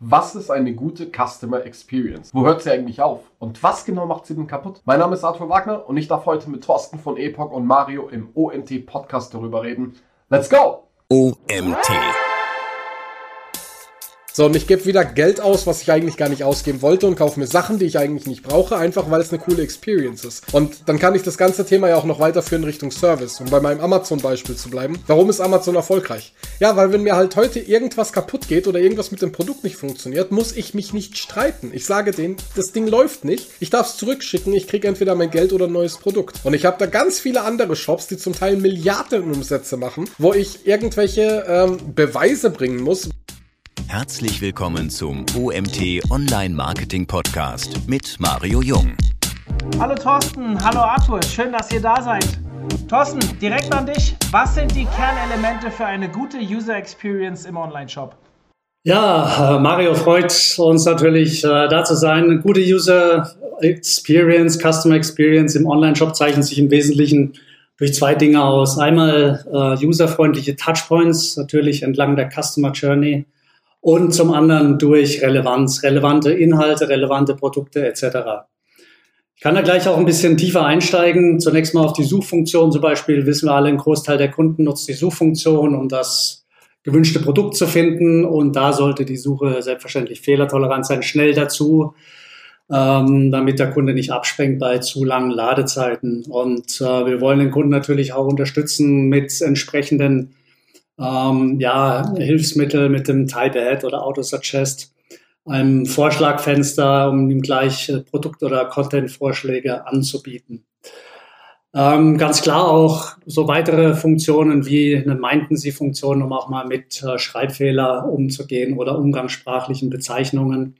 Was ist eine gute Customer Experience? Wo hört sie eigentlich auf? Und was genau macht sie denn kaputt? Mein Name ist Arthur Wagner und ich darf heute mit Thorsten von Epoch und Mario im OMT Podcast darüber reden. Let's go! OMT. So, und ich gebe wieder Geld aus, was ich eigentlich gar nicht ausgeben wollte und kaufe mir Sachen, die ich eigentlich nicht brauche, einfach weil es eine coole Experience ist. Und dann kann ich das ganze Thema ja auch noch weiterführen Richtung Service, um bei meinem Amazon-Beispiel zu bleiben. Warum ist Amazon erfolgreich? Ja, weil wenn mir halt heute irgendwas kaputt geht oder irgendwas mit dem Produkt nicht funktioniert, muss ich mich nicht streiten. Ich sage denen, das Ding läuft nicht, ich darf es zurückschicken, ich kriege entweder mein Geld oder ein neues Produkt. Und ich habe da ganz viele andere Shops, die zum Teil Milliardenumsätze machen, wo ich irgendwelche ähm, Beweise bringen muss. Herzlich willkommen zum OMT Online Marketing Podcast mit Mario Jung. Hallo Thorsten, hallo Arthur, schön, dass ihr da seid. Thorsten, direkt an dich. Was sind die Kernelemente für eine gute User Experience im Online-Shop? Ja, äh, Mario freut uns natürlich, äh, da zu sein. Eine gute User Experience, Customer Experience im Online-Shop zeichnet sich im Wesentlichen durch zwei Dinge aus. Einmal äh, userfreundliche Touchpoints, natürlich entlang der Customer Journey und zum anderen durch Relevanz, relevante Inhalte, relevante Produkte etc. Ich kann da gleich auch ein bisschen tiefer einsteigen. Zunächst mal auf die Suchfunktion zum Beispiel. Wissen wir alle, ein Großteil der Kunden nutzt die Suchfunktion, um das gewünschte Produkt zu finden. Und da sollte die Suche selbstverständlich fehlertolerant sein, schnell dazu, ähm, damit der Kunde nicht abspringt bei zu langen Ladezeiten. Und äh, wir wollen den Kunden natürlich auch unterstützen mit entsprechenden ähm, ja, Hilfsmittel mit dem Type Ahead oder Autosuggest, einem Vorschlagfenster, um ihm gleich äh, Produkt- oder Content-Vorschläge anzubieten. Ähm, ganz klar auch so weitere Funktionen wie eine meinten Sie Funktion, um auch mal mit äh, Schreibfehler umzugehen oder umgangssprachlichen Bezeichnungen.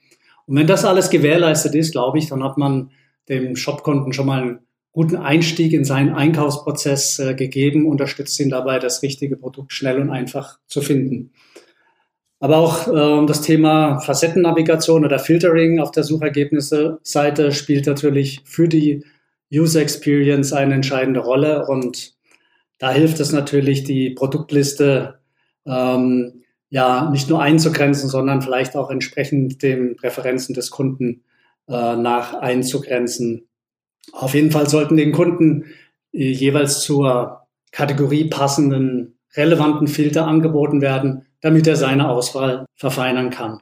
Und wenn das alles gewährleistet ist, glaube ich, dann hat man dem Shopkunden schon mal einen guten Einstieg in seinen Einkaufsprozess äh, gegeben, unterstützt ihn dabei, das richtige Produkt schnell und einfach zu finden. Aber auch äh, das Thema Facettennavigation oder Filtering auf der Suchergebnisse-Seite spielt natürlich für die User Experience eine entscheidende Rolle und da hilft es natürlich, die Produktliste ähm, ja nicht nur einzugrenzen, sondern vielleicht auch entsprechend den Präferenzen des Kunden äh, nach einzugrenzen. Auf jeden Fall sollten den Kunden äh, jeweils zur Kategorie passenden relevanten Filter angeboten werden, damit er seine Auswahl verfeinern kann.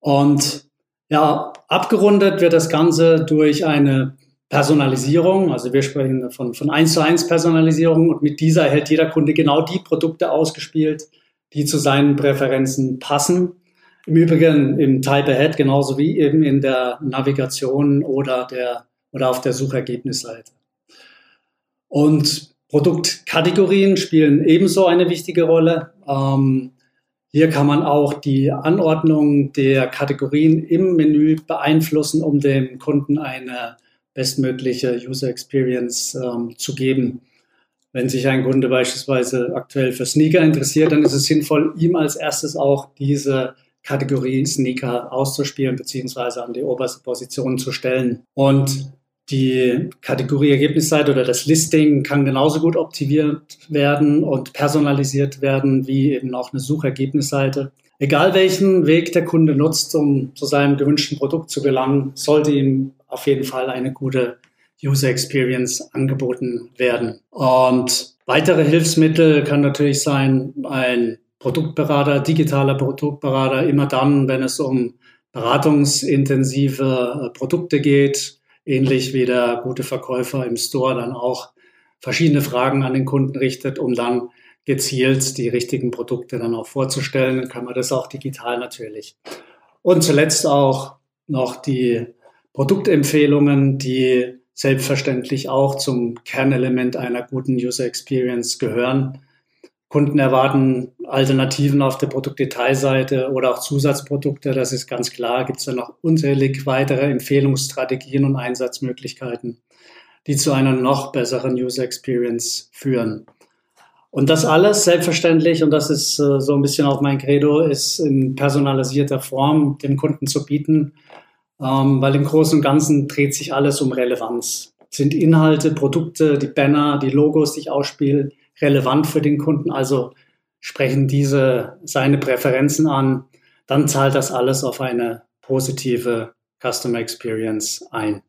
Und ja, abgerundet wird das Ganze durch eine Personalisierung. Also wir sprechen von, von 1 zu 1 Personalisierung und mit dieser erhält jeder Kunde genau die Produkte ausgespielt, die zu seinen Präferenzen passen. Im Übrigen im Type Ahead genauso wie eben in der Navigation oder der oder auf der Suchergebnisseite. Und Produktkategorien spielen ebenso eine wichtige Rolle. Ähm, hier kann man auch die Anordnung der Kategorien im Menü beeinflussen, um dem Kunden eine bestmögliche User Experience ähm, zu geben. Wenn sich ein Kunde beispielsweise aktuell für Sneaker interessiert, dann ist es sinnvoll, ihm als erstes auch diese Kategorie Sneaker auszuspielen beziehungsweise an die oberste Position zu stellen. Und die Kategorie Ergebnisseite oder das Listing kann genauso gut optimiert werden und personalisiert werden wie eben auch eine Suchergebnisseite. Egal welchen Weg der Kunde nutzt, um zu seinem gewünschten Produkt zu gelangen, sollte ihm auf jeden Fall eine gute User Experience angeboten werden. Und weitere Hilfsmittel kann natürlich sein ein Produktberater, digitaler Produktberater, immer dann, wenn es um beratungsintensive Produkte geht, ähnlich wie der gute Verkäufer im Store dann auch verschiedene Fragen an den Kunden richtet, um dann gezielt die richtigen Produkte dann auch vorzustellen. Dann kann man das auch digital natürlich. Und zuletzt auch noch die Produktempfehlungen, die selbstverständlich auch zum Kernelement einer guten User Experience gehören. Kunden erwarten Alternativen auf der Produktdetailseite oder auch Zusatzprodukte. Das ist ganz klar. Gibt es da noch unzählig weitere Empfehlungsstrategien und Einsatzmöglichkeiten, die zu einer noch besseren User Experience führen. Und das alles selbstverständlich, und das ist äh, so ein bisschen auch mein Credo, ist in personalisierter Form dem Kunden zu bieten, ähm, weil im Großen und Ganzen dreht sich alles um Relevanz. Sind Inhalte, Produkte, die Banner, die Logos, die ich ausspiele, relevant für den Kunden, also sprechen diese seine Präferenzen an, dann zahlt das alles auf eine positive Customer Experience ein.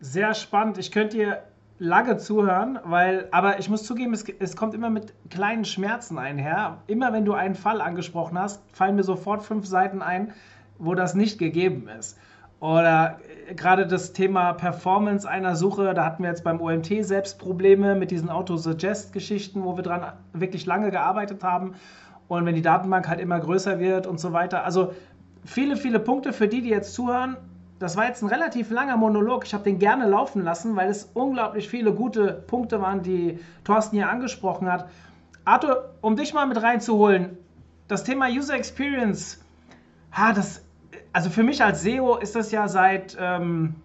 Sehr spannend. Ich könnte dir lange zuhören, weil, aber ich muss zugeben, es, es, kommt immer mit kleinen Schmerzen einher. Immer wenn du einen Fall angesprochen hast, fallen mir sofort fünf Seiten ein, wo das nicht gegeben ist. Oder äh, gerade das Thema Performance einer Suche, da hatten wir jetzt beim OMT selbst Probleme mit diesen Auto-Suggest-Geschichten, wo wir dran wirklich lange gearbeitet haben. Und wenn die Datenbank halt immer größer wird und so weiter. Also viele, viele Punkte für die, die jetzt zuhören. Das war jetzt ein relativ langer Monolog. Ich habe den gerne laufen lassen, weil es unglaublich viele gute Punkte waren, die Thorsten hier angesprochen hat. Arthur, um dich mal mit reinzuholen, das Thema User Experience, ha, das also für mich als SEO ist das ja seit ähm,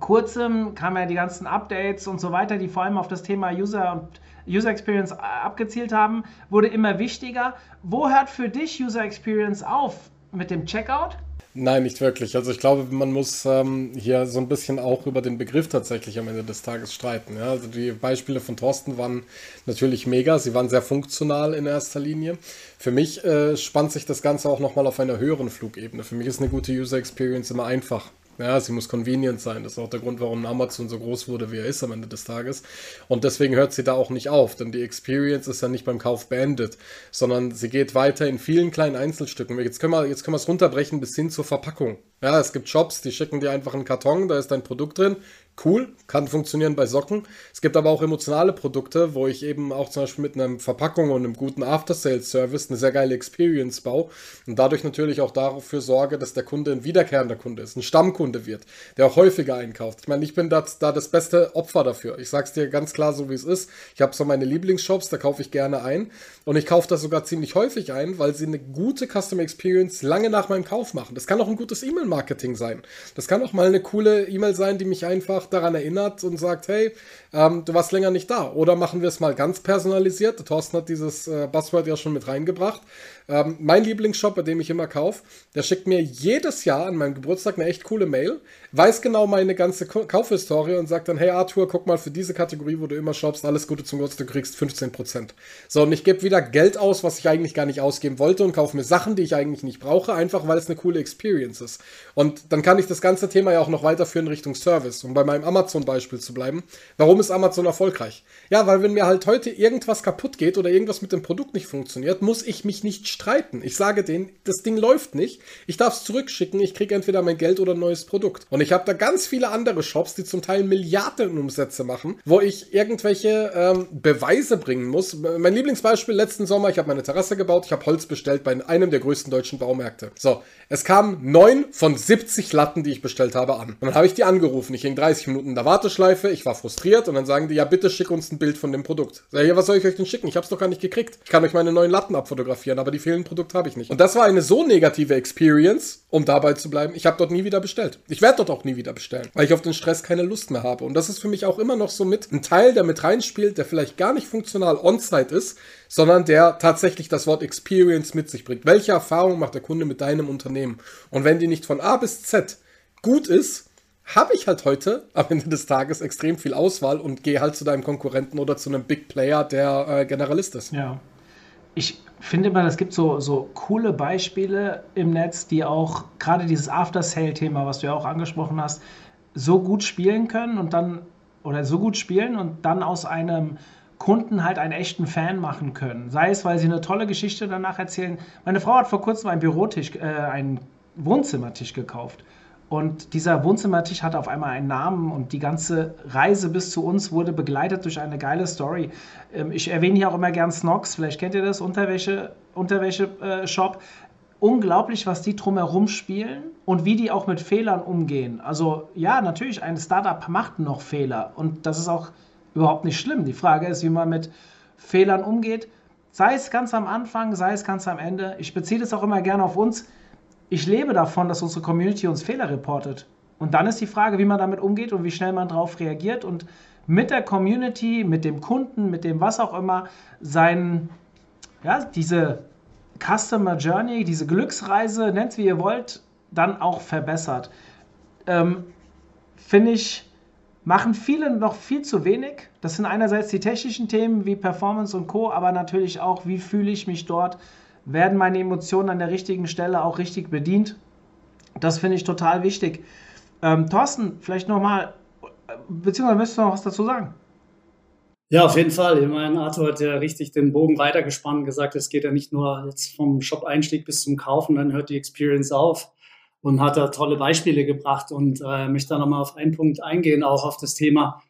kurzem, kamen ja die ganzen Updates und so weiter, die vor allem auf das Thema User und User Experience abgezielt haben, wurde immer wichtiger. Wo hört für dich User Experience auf? Mit dem Checkout? Nein, nicht wirklich. Also ich glaube, man muss ähm, hier so ein bisschen auch über den Begriff tatsächlich am Ende des Tages streiten. Ja? Also die Beispiele von Thorsten waren natürlich mega, sie waren sehr funktional in erster Linie. Für mich äh, spannt sich das Ganze auch nochmal auf einer höheren Flugebene. Für mich ist eine gute User Experience immer einfach. Ja, sie muss convenient sein. Das ist auch der Grund, warum Amazon so groß wurde, wie er ist am Ende des Tages. Und deswegen hört sie da auch nicht auf, denn die Experience ist ja nicht beim Kauf beendet, sondern sie geht weiter in vielen kleinen Einzelstücken. Jetzt können wir, jetzt können wir es runterbrechen bis hin zur Verpackung. Ja, es gibt Shops, die schicken dir einfach einen Karton, da ist dein Produkt drin cool, kann funktionieren bei Socken. Es gibt aber auch emotionale Produkte, wo ich eben auch zum Beispiel mit einer Verpackung und einem guten After-Sales-Service eine sehr geile Experience baue und dadurch natürlich auch dafür sorge, dass der Kunde ein wiederkehrender Kunde ist, ein Stammkunde wird, der auch häufiger einkauft. Ich meine, ich bin da, da das beste Opfer dafür. Ich sag's dir ganz klar so, wie es ist. Ich habe so meine Lieblingsshops, da kaufe ich gerne ein und ich kaufe das sogar ziemlich häufig ein, weil sie eine gute Customer Experience lange nach meinem Kauf machen. Das kann auch ein gutes E-Mail-Marketing sein. Das kann auch mal eine coole E-Mail sein, die mich einfach daran erinnert und sagt, hey, ähm, du warst länger nicht da. Oder machen wir es mal ganz personalisiert. Thorsten hat dieses äh, Buzzword ja schon mit reingebracht. Ähm, mein Lieblingsshop, bei dem ich immer kaufe, der schickt mir jedes Jahr an meinem Geburtstag eine echt coole Mail, weiß genau meine ganze Kaufhistorie und sagt dann, hey Arthur, guck mal für diese Kategorie, wo du immer shoppst, alles Gute zum Geburtstag, du kriegst 15%. So, und ich gebe wieder Geld aus, was ich eigentlich gar nicht ausgeben wollte und kaufe mir Sachen, die ich eigentlich nicht brauche, einfach weil es eine coole Experience ist. Und dann kann ich das ganze Thema ja auch noch weiterführen Richtung Service, um bei meinem Amazon-Beispiel zu bleiben. Warum ist Amazon erfolgreich? Ja, weil wenn mir halt heute irgendwas kaputt geht oder irgendwas mit dem Produkt nicht funktioniert, muss ich mich nicht streiten. Ich sage denen, das Ding läuft nicht, ich darf es zurückschicken, ich kriege entweder mein Geld oder ein neues Produkt. Und ich habe da ganz viele andere Shops, die zum Teil Milliardenumsätze machen, wo ich irgendwelche ähm, Beweise bringen muss. Mein Lieblingsbeispiel letzten Sommer, ich habe meine Terrasse gebaut, ich habe Holz bestellt bei einem der größten deutschen Baumärkte. So, es kamen neun von 70 Latten, die ich bestellt habe, an. Und dann habe ich die angerufen. Ich hing 30 Minuten in der Warteschleife, ich war frustriert und dann sagen die, ja bitte schick uns ein Bild von dem Produkt. Ja, was soll ich euch denn schicken? Ich habe es doch gar nicht gekriegt. Ich kann euch meine neuen Latten abfotografieren, aber die fehlenden Produkte habe ich nicht. Und das war eine so negative Experience, um dabei zu bleiben. Ich habe dort nie wieder bestellt. Ich werde dort auch nie wieder bestellen, weil ich auf den Stress keine Lust mehr habe. Und das ist für mich auch immer noch so mit ein Teil, der mit reinspielt, der vielleicht gar nicht funktional on-site ist, sondern der tatsächlich das Wort Experience mit sich bringt. Welche Erfahrung macht der Kunde mit deinem Unternehmen? Und wenn die nicht von A bis Z gut ist, habe ich halt heute am Ende des Tages extrem viel Auswahl und gehe halt zu deinem Konkurrenten oder zu einem Big Player, der äh, Generalist ist. Ja. Ich finde mal, es gibt so, so coole Beispiele im Netz, die auch gerade dieses After-Sale-Thema, was du ja auch angesprochen hast, so gut spielen können und dann oder so gut spielen und dann aus einem Kunden halt einen echten Fan machen können. Sei es, weil sie eine tolle Geschichte danach erzählen. Meine Frau hat vor kurzem einen Bürotisch, äh, einen Wohnzimmertisch gekauft. Und dieser Wohnzimmertisch hatte auf einmal einen Namen und die ganze Reise bis zu uns wurde begleitet durch eine geile Story. Ähm, ich erwähne hier auch immer gern Snox, vielleicht kennt ihr das, Unterwäsche, Unterwäsche-Shop. Unglaublich, was die drumherum spielen und wie die auch mit Fehlern umgehen. Also ja, natürlich, ein Startup macht noch Fehler und das ist auch überhaupt nicht schlimm. Die Frage ist, wie man mit Fehlern umgeht, sei es ganz am Anfang, sei es ganz am Ende. Ich beziehe das auch immer gerne auf uns ich lebe davon, dass unsere Community uns Fehler reportet. Und dann ist die Frage, wie man damit umgeht und wie schnell man darauf reagiert und mit der Community, mit dem Kunden, mit dem was auch immer, sein, ja, diese Customer Journey, diese Glücksreise, nennt es wie ihr wollt, dann auch verbessert. Ähm, Finde ich, machen viele noch viel zu wenig. Das sind einerseits die technischen Themen wie Performance und Co., aber natürlich auch, wie fühle ich mich dort werden meine Emotionen an der richtigen Stelle auch richtig bedient. Das finde ich total wichtig. Ähm, Thorsten, vielleicht nochmal, beziehungsweise möchtest du noch was dazu sagen? Ja, auf jeden Fall. Ich meine, Arthur hat ja richtig den Bogen weitergespannt und gesagt, es geht ja nicht nur jetzt vom Shop-Einstieg bis zum Kaufen, dann hört die Experience auf und hat da tolle Beispiele gebracht und äh, möchte da nochmal auf einen Punkt eingehen, auch auf das Thema.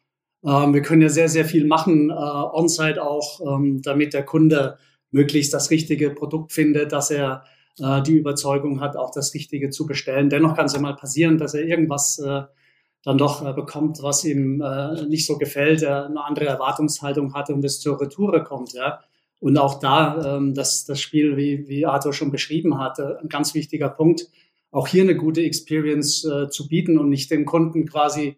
Ähm, wir können ja sehr, sehr viel machen, äh, on-site auch, ähm, damit der Kunde möglichst das richtige Produkt findet, dass er äh, die Überzeugung hat, auch das Richtige zu bestellen. Dennoch kann es ja mal passieren, dass er irgendwas äh, dann doch äh, bekommt, was ihm äh, nicht so gefällt, er eine andere Erwartungshaltung hatte und es zur Retoure kommt, ja. Und auch da, ähm, das, das Spiel, wie, wie Arthur schon beschrieben hatte, ein ganz wichtiger Punkt, auch hier eine gute Experience äh, zu bieten und nicht den Kunden quasi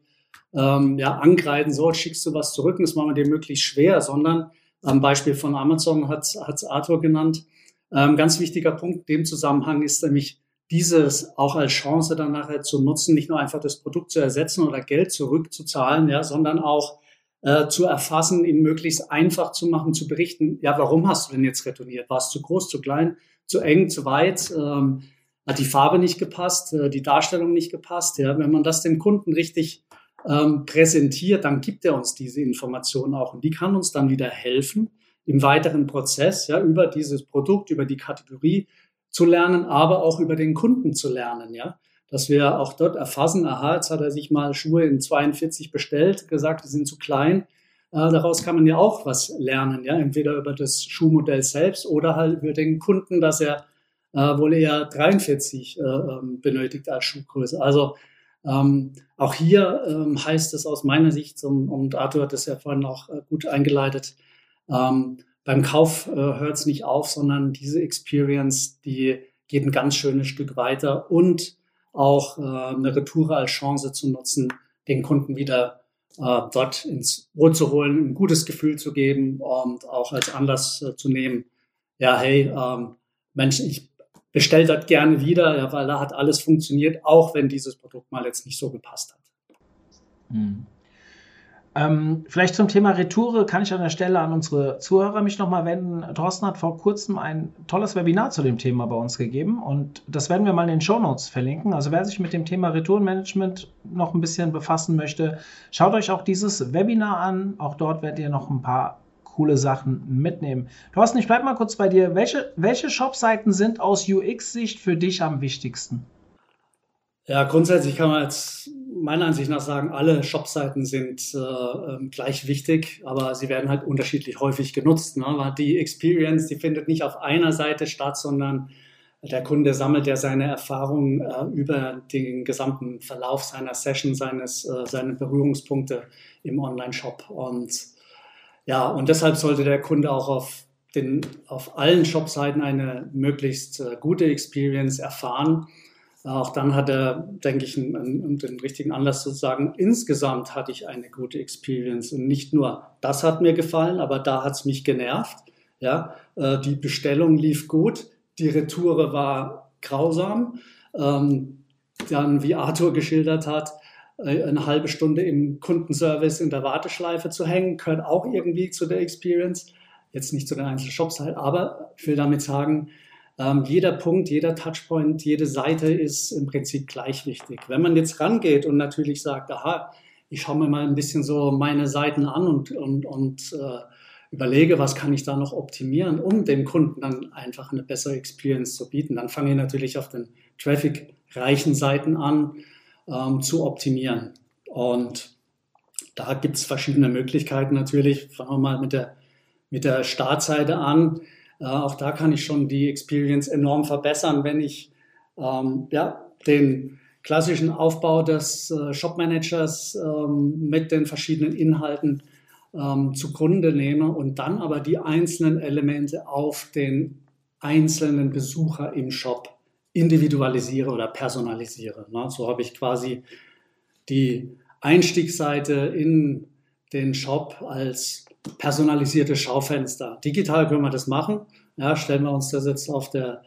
ähm, ja, angreifen, so schickst du was zurück und das machen wir dir möglichst schwer, sondern am Beispiel von Amazon hat es Arthur genannt. Ähm, ganz wichtiger Punkt in dem Zusammenhang ist nämlich, dieses auch als Chance dann nachher zu nutzen, nicht nur einfach das Produkt zu ersetzen oder Geld zurückzuzahlen, ja, sondern auch äh, zu erfassen, ihn möglichst einfach zu machen, zu berichten, ja, warum hast du denn jetzt retourniert? War es zu groß, zu klein, zu eng, zu weit? Ähm, hat die Farbe nicht gepasst, äh, die Darstellung nicht gepasst? Ja, wenn man das dem Kunden richtig ähm, präsentiert, dann gibt er uns diese Informationen auch und die kann uns dann wieder helfen im weiteren Prozess, ja, über dieses Produkt, über die Kategorie zu lernen, aber auch über den Kunden zu lernen, ja. Dass wir auch dort erfassen, aha, jetzt hat er sich mal Schuhe in 42 bestellt, gesagt, die sind zu klein. Äh, daraus kann man ja auch was lernen, ja. Entweder über das Schuhmodell selbst oder halt über den Kunden, dass er äh, wohl eher 43 äh, ähm, benötigt als Schuhgröße. Also ähm, auch hier ähm, heißt es aus meiner Sicht, und, und Arthur hat es ja vorhin auch äh, gut eingeleitet, ähm, beim Kauf äh, hört es nicht auf, sondern diese Experience, die geht ein ganz schönes Stück weiter und auch äh, eine Retour als Chance zu nutzen, den Kunden wieder äh, dort ins Boot zu holen, ein gutes Gefühl zu geben und auch als Anlass äh, zu nehmen, ja, hey, ähm, Mensch, ich bestelle das gerne wieder, ja, weil da hat alles funktioniert, auch wenn dieses Produkt mal jetzt nicht so gepasst hat. Hm. Ähm, vielleicht zum Thema Retoure kann ich an der Stelle an unsere Zuhörer mich nochmal wenden. Thorsten hat vor kurzem ein tolles Webinar zu dem Thema bei uns gegeben und das werden wir mal in den Show Notes verlinken. Also wer sich mit dem Thema Retourenmanagement noch ein bisschen befassen möchte, schaut euch auch dieses Webinar an. Auch dort werdet ihr noch ein paar coole Sachen mitnehmen. Thorsten, ich bleibe mal kurz bei dir. Welche, welche Shop-Seiten sind aus UX-Sicht für dich am wichtigsten? Ja, grundsätzlich kann man jetzt meiner Ansicht nach sagen, alle Shopseiten sind äh, ähm, gleich wichtig, aber sie werden halt unterschiedlich häufig genutzt. Ne? Die Experience, die findet nicht auf einer Seite statt, sondern der Kunde sammelt ja seine Erfahrungen äh, über den gesamten Verlauf seiner Session, seines, äh, seine Berührungspunkte im Online-Shop. Und ja, und deshalb sollte der Kunde auch auf den, auf allen Shopseiten eine möglichst äh, gute Experience erfahren. Auch dann hat er, denke ich, einen, einen, den richtigen Anlass zu sagen, insgesamt hatte ich eine gute Experience. Und nicht nur das hat mir gefallen, aber da hat es mich genervt. Ja, äh, die Bestellung lief gut, die Retoure war grausam. Ähm, dann, wie Arthur geschildert hat, äh, eine halbe Stunde im Kundenservice in der Warteschleife zu hängen, gehört auch irgendwie zu der Experience. Jetzt nicht zu den einzelnen Shops halt, aber ich will damit sagen, ähm, jeder Punkt, jeder Touchpoint, jede Seite ist im Prinzip gleich wichtig. Wenn man jetzt rangeht und natürlich sagt, aha, ich schaue mir mal ein bisschen so meine Seiten an und, und, und äh, überlege, was kann ich da noch optimieren, um dem Kunden dann einfach eine bessere Experience zu bieten, dann fange ich natürlich auf den traffic-reichen Seiten an ähm, zu optimieren. Und da gibt es verschiedene Möglichkeiten natürlich. Fangen wir mal mit der, mit der Startseite an. Äh, auch da kann ich schon die Experience enorm verbessern, wenn ich ähm, ja, den klassischen Aufbau des äh, Shop-Managers ähm, mit den verschiedenen Inhalten ähm, zugrunde nehme und dann aber die einzelnen Elemente auf den einzelnen Besucher im Shop individualisiere oder personalisiere. Ne? So habe ich quasi die Einstiegsseite in den Shop als personalisierte Schaufenster. Digital können wir das machen. Ja, stellen wir uns das jetzt auf der,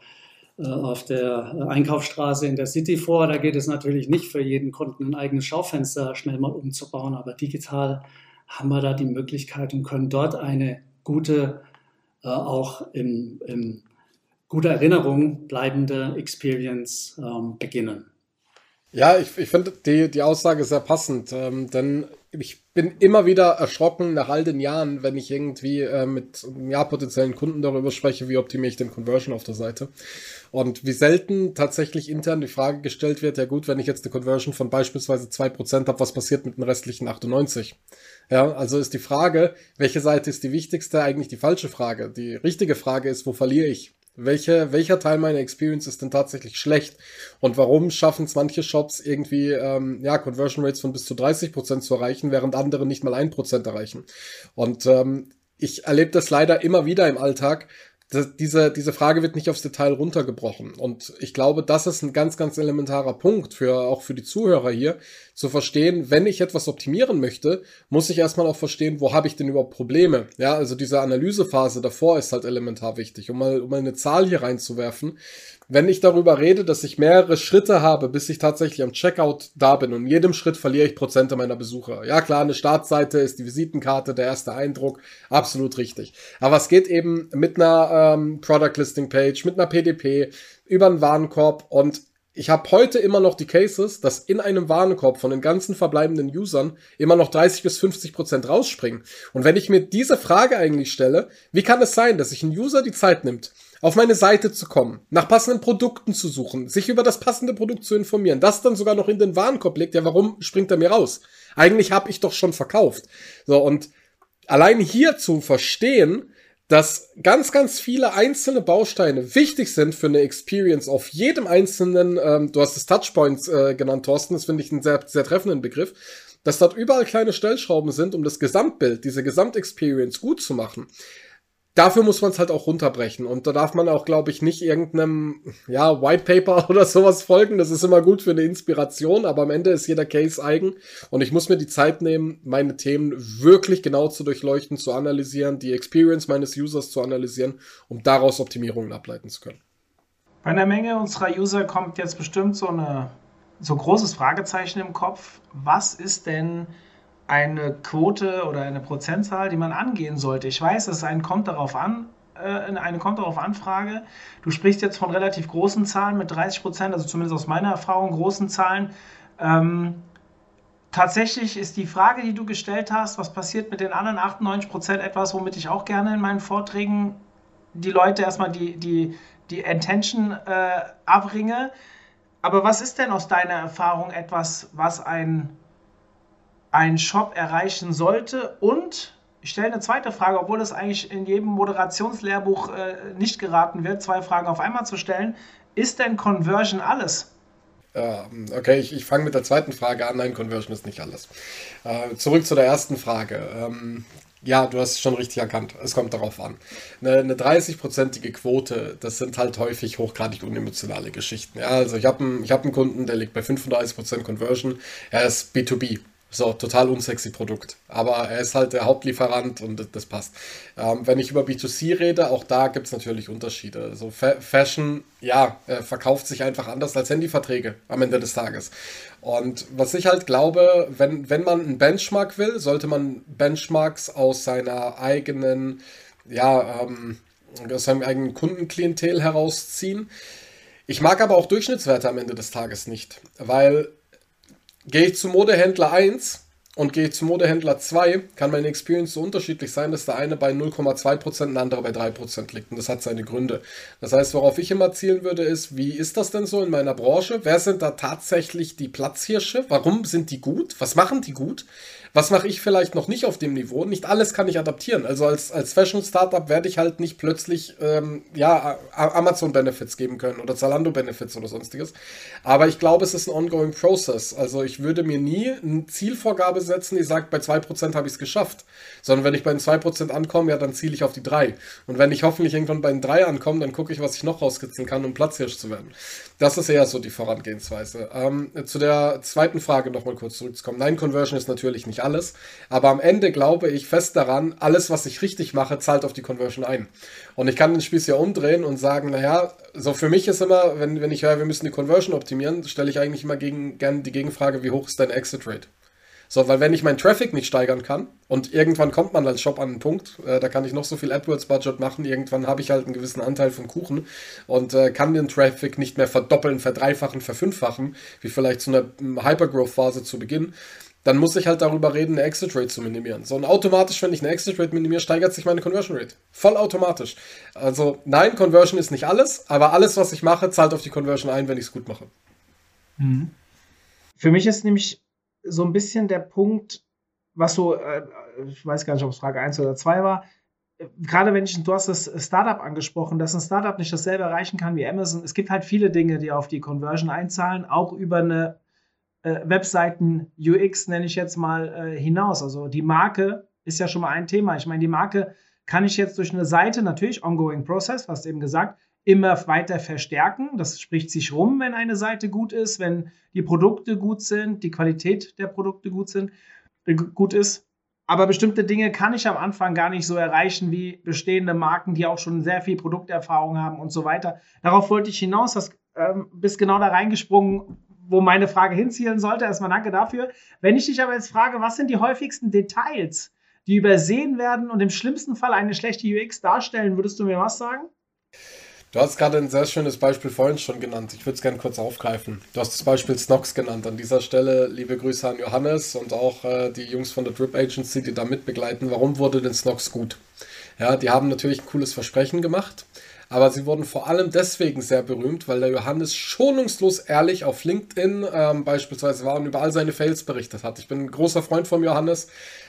äh, auf der Einkaufsstraße in der City vor. Da geht es natürlich nicht für jeden Kunden ein eigenes Schaufenster schnell mal umzubauen, aber digital haben wir da die Möglichkeit und können dort eine gute, äh, auch im, im gute Erinnerung, bleibende Experience ähm, beginnen. Ja, ich, ich finde die, die Aussage sehr passend, ähm, denn ich bin immer wieder erschrocken nach all den Jahren, wenn ich irgendwie äh, mit ja, potenziellen Kunden darüber spreche, wie optimiere ich den Conversion auf der Seite. Und wie selten tatsächlich intern die Frage gestellt wird, ja gut, wenn ich jetzt eine Conversion von beispielsweise 2% habe, was passiert mit den restlichen 98? Ja, also ist die Frage, welche Seite ist die wichtigste, eigentlich die falsche Frage. Die richtige Frage ist, wo verliere ich? Welche, welcher Teil meiner Experience ist denn tatsächlich schlecht? Und warum schaffen es manche Shops irgendwie, ähm, ja, Conversion Rates von bis zu 30 Prozent zu erreichen, während andere nicht mal ein Prozent erreichen? Und ähm, ich erlebe das leider immer wieder im Alltag, das, diese, diese Frage wird nicht aufs Detail runtergebrochen. Und ich glaube, das ist ein ganz, ganz elementarer Punkt für, auch für die Zuhörer hier, zu verstehen, wenn ich etwas optimieren möchte, muss ich erstmal auch verstehen, wo habe ich denn überhaupt Probleme? Ja, also diese Analysephase davor ist halt elementar wichtig. Um mal, um mal eine Zahl hier reinzuwerfen, wenn ich darüber rede, dass ich mehrere Schritte habe, bis ich tatsächlich am Checkout da bin und in jedem Schritt verliere ich Prozente meiner Besucher. Ja klar, eine Startseite ist die Visitenkarte, der erste Eindruck, absolut richtig. Aber es geht eben mit einer ähm, Product Listing Page, mit einer PDP, über einen Warenkorb und ich habe heute immer noch die Cases, dass in einem Warenkorb von den ganzen verbleibenden Usern immer noch 30 bis 50 Prozent rausspringen. Und wenn ich mir diese Frage eigentlich stelle, wie kann es sein, dass sich ein User die Zeit nimmt, auf meine Seite zu kommen, nach passenden Produkten zu suchen, sich über das passende Produkt zu informieren, das dann sogar noch in den Warenkorb legt, ja, warum springt er mir raus? Eigentlich habe ich doch schon verkauft. So, und allein hier zu verstehen, dass ganz, ganz viele einzelne Bausteine wichtig sind für eine Experience auf jedem einzelnen, ähm, du hast es Touchpoints äh, genannt, Thorsten, das finde ich einen sehr, sehr treffenden Begriff, dass dort überall kleine Stellschrauben sind, um das Gesamtbild, diese Gesamtexperience gut zu machen dafür muss man es halt auch runterbrechen. Und da darf man auch, glaube ich, nicht irgendeinem, ja, White Paper oder sowas folgen. Das ist immer gut für eine Inspiration, aber am Ende ist jeder Case eigen. Und ich muss mir die Zeit nehmen, meine Themen wirklich genau zu durchleuchten, zu analysieren, die Experience meines Users zu analysieren, um daraus Optimierungen ableiten zu können. Bei einer Menge unserer User kommt jetzt bestimmt so eine so großes Fragezeichen im Kopf. Was ist denn eine Quote oder eine Prozentzahl, die man angehen sollte. Ich weiß, es ein kommt darauf an, äh, eine kommt darauf Anfrage. Du sprichst jetzt von relativ großen Zahlen mit 30 Prozent, also zumindest aus meiner Erfahrung großen Zahlen. Ähm, tatsächlich ist die Frage, die du gestellt hast, was passiert mit den anderen 98 Prozent, etwas, womit ich auch gerne in meinen Vorträgen die Leute erstmal die, die, die Intention äh, abringe. Aber was ist denn aus deiner Erfahrung etwas, was ein ein Shop erreichen sollte. Und ich stelle eine zweite Frage, obwohl es eigentlich in jedem Moderationslehrbuch äh, nicht geraten wird, zwei Fragen auf einmal zu stellen. Ist denn Conversion alles? okay, ich, ich fange mit der zweiten Frage an. Nein, Conversion ist nicht alles. Äh, zurück zu der ersten Frage. Ähm, ja, du hast es schon richtig erkannt. Es kommt darauf an. Eine, eine 30-prozentige Quote, das sind halt häufig hochgradig unemotionale Geschichten. Ja, also ich habe einen, hab einen Kunden, der liegt bei 35% Conversion. Er ist B2B. So, total unsexy Produkt. Aber er ist halt der Hauptlieferant und das passt. Ähm, wenn ich über B2C rede, auch da gibt es natürlich Unterschiede. Also Fa Fashion, ja, äh, verkauft sich einfach anders als Handyverträge am Ende des Tages. Und was ich halt glaube, wenn, wenn man einen Benchmark will, sollte man Benchmarks aus seiner eigenen, ja, ähm, aus seinem eigenen Kundenklientel herausziehen. Ich mag aber auch Durchschnittswerte am Ende des Tages nicht, weil Gehe ich zu Modehändler 1 und gehe ich zu Modehändler 2, kann meine Experience so unterschiedlich sein, dass der eine bei 0,2% und der andere bei 3% liegt. Und das hat seine Gründe. Das heißt, worauf ich immer zielen würde, ist, wie ist das denn so in meiner Branche? Wer sind da tatsächlich die Platzhirsche? Warum sind die gut? Was machen die gut? Was mache ich vielleicht noch nicht auf dem Niveau? Nicht alles kann ich adaptieren. Also als, als Fashion-Startup werde ich halt nicht plötzlich ähm, ja, Amazon-Benefits geben können oder Zalando-Benefits oder sonstiges. Aber ich glaube, es ist ein ongoing process. Also ich würde mir nie eine Zielvorgabe setzen, die sagt, bei 2% habe ich es geschafft. Sondern wenn ich bei den 2% ankomme, ja, dann ziele ich auf die 3. Und wenn ich hoffentlich irgendwann bei den 3 ankomme, dann gucke ich, was ich noch rauskitzeln kann, um Platzhirsch zu werden. Das ist eher so die Vorangehensweise. Ähm, zu der zweiten Frage nochmal kurz zurückzukommen. Nein, Conversion ist natürlich nicht alles, aber am Ende glaube ich fest daran, alles, was ich richtig mache, zahlt auf die Conversion ein. Und ich kann den Spieß ja umdrehen und sagen, naja, so für mich ist immer, wenn, wenn ich höre, wir müssen die Conversion optimieren, stelle ich eigentlich immer gegen, gerne die Gegenfrage, wie hoch ist dein Exit Rate? So, weil wenn ich meinen Traffic nicht steigern kann und irgendwann kommt man als Shop an einen Punkt, äh, da kann ich noch so viel AdWords-Budget machen, irgendwann habe ich halt einen gewissen Anteil vom Kuchen und äh, kann den Traffic nicht mehr verdoppeln, verdreifachen, verfünffachen, wie vielleicht zu einer hm, Hypergrowth-Phase zu Beginn dann muss ich halt darüber reden, eine Exit Rate zu minimieren. So, und automatisch, wenn ich eine Exit Rate minimiere, steigert sich meine Conversion Rate. Voll automatisch. Also, nein, Conversion ist nicht alles, aber alles, was ich mache, zahlt auf die Conversion ein, wenn ich es gut mache. Mhm. Für mich ist nämlich so ein bisschen der Punkt, was so, äh, ich weiß gar nicht, ob es Frage 1 oder 2 war, gerade wenn ich, du hast das Startup angesprochen, dass ein Startup nicht dasselbe erreichen kann wie Amazon. Es gibt halt viele Dinge, die auf die Conversion einzahlen, auch über eine äh, Webseiten UX, nenne ich jetzt mal, äh, hinaus. Also die Marke ist ja schon mal ein Thema. Ich meine, die Marke kann ich jetzt durch eine Seite, natürlich ongoing process, hast du eben gesagt, immer weiter verstärken. Das spricht sich rum, wenn eine Seite gut ist, wenn die Produkte gut sind, die Qualität der Produkte gut sind, äh, gut ist. Aber bestimmte Dinge kann ich am Anfang gar nicht so erreichen wie bestehende Marken, die auch schon sehr viel Produkterfahrung haben und so weiter. Darauf wollte ich hinaus, dass ähm, bist genau da reingesprungen, wo meine Frage hinzielen sollte. Erstmal danke dafür. Wenn ich dich aber jetzt frage, was sind die häufigsten Details, die übersehen werden und im schlimmsten Fall eine schlechte UX darstellen, würdest du mir was sagen? Du hast gerade ein sehr schönes Beispiel vorhin schon genannt. Ich würde es gerne kurz aufgreifen. Du hast das Beispiel Snox genannt. An dieser Stelle liebe Grüße an Johannes und auch äh, die Jungs von der Drip Agency, die da mitbegleiten. Warum wurde denn Snox gut? Ja, die haben natürlich ein cooles Versprechen gemacht. Aber sie wurden vor allem deswegen sehr berühmt, weil der Johannes schonungslos ehrlich auf LinkedIn ähm, beispielsweise war und über all seine Fails berichtet hat. Ich bin ein großer Freund von Johannes.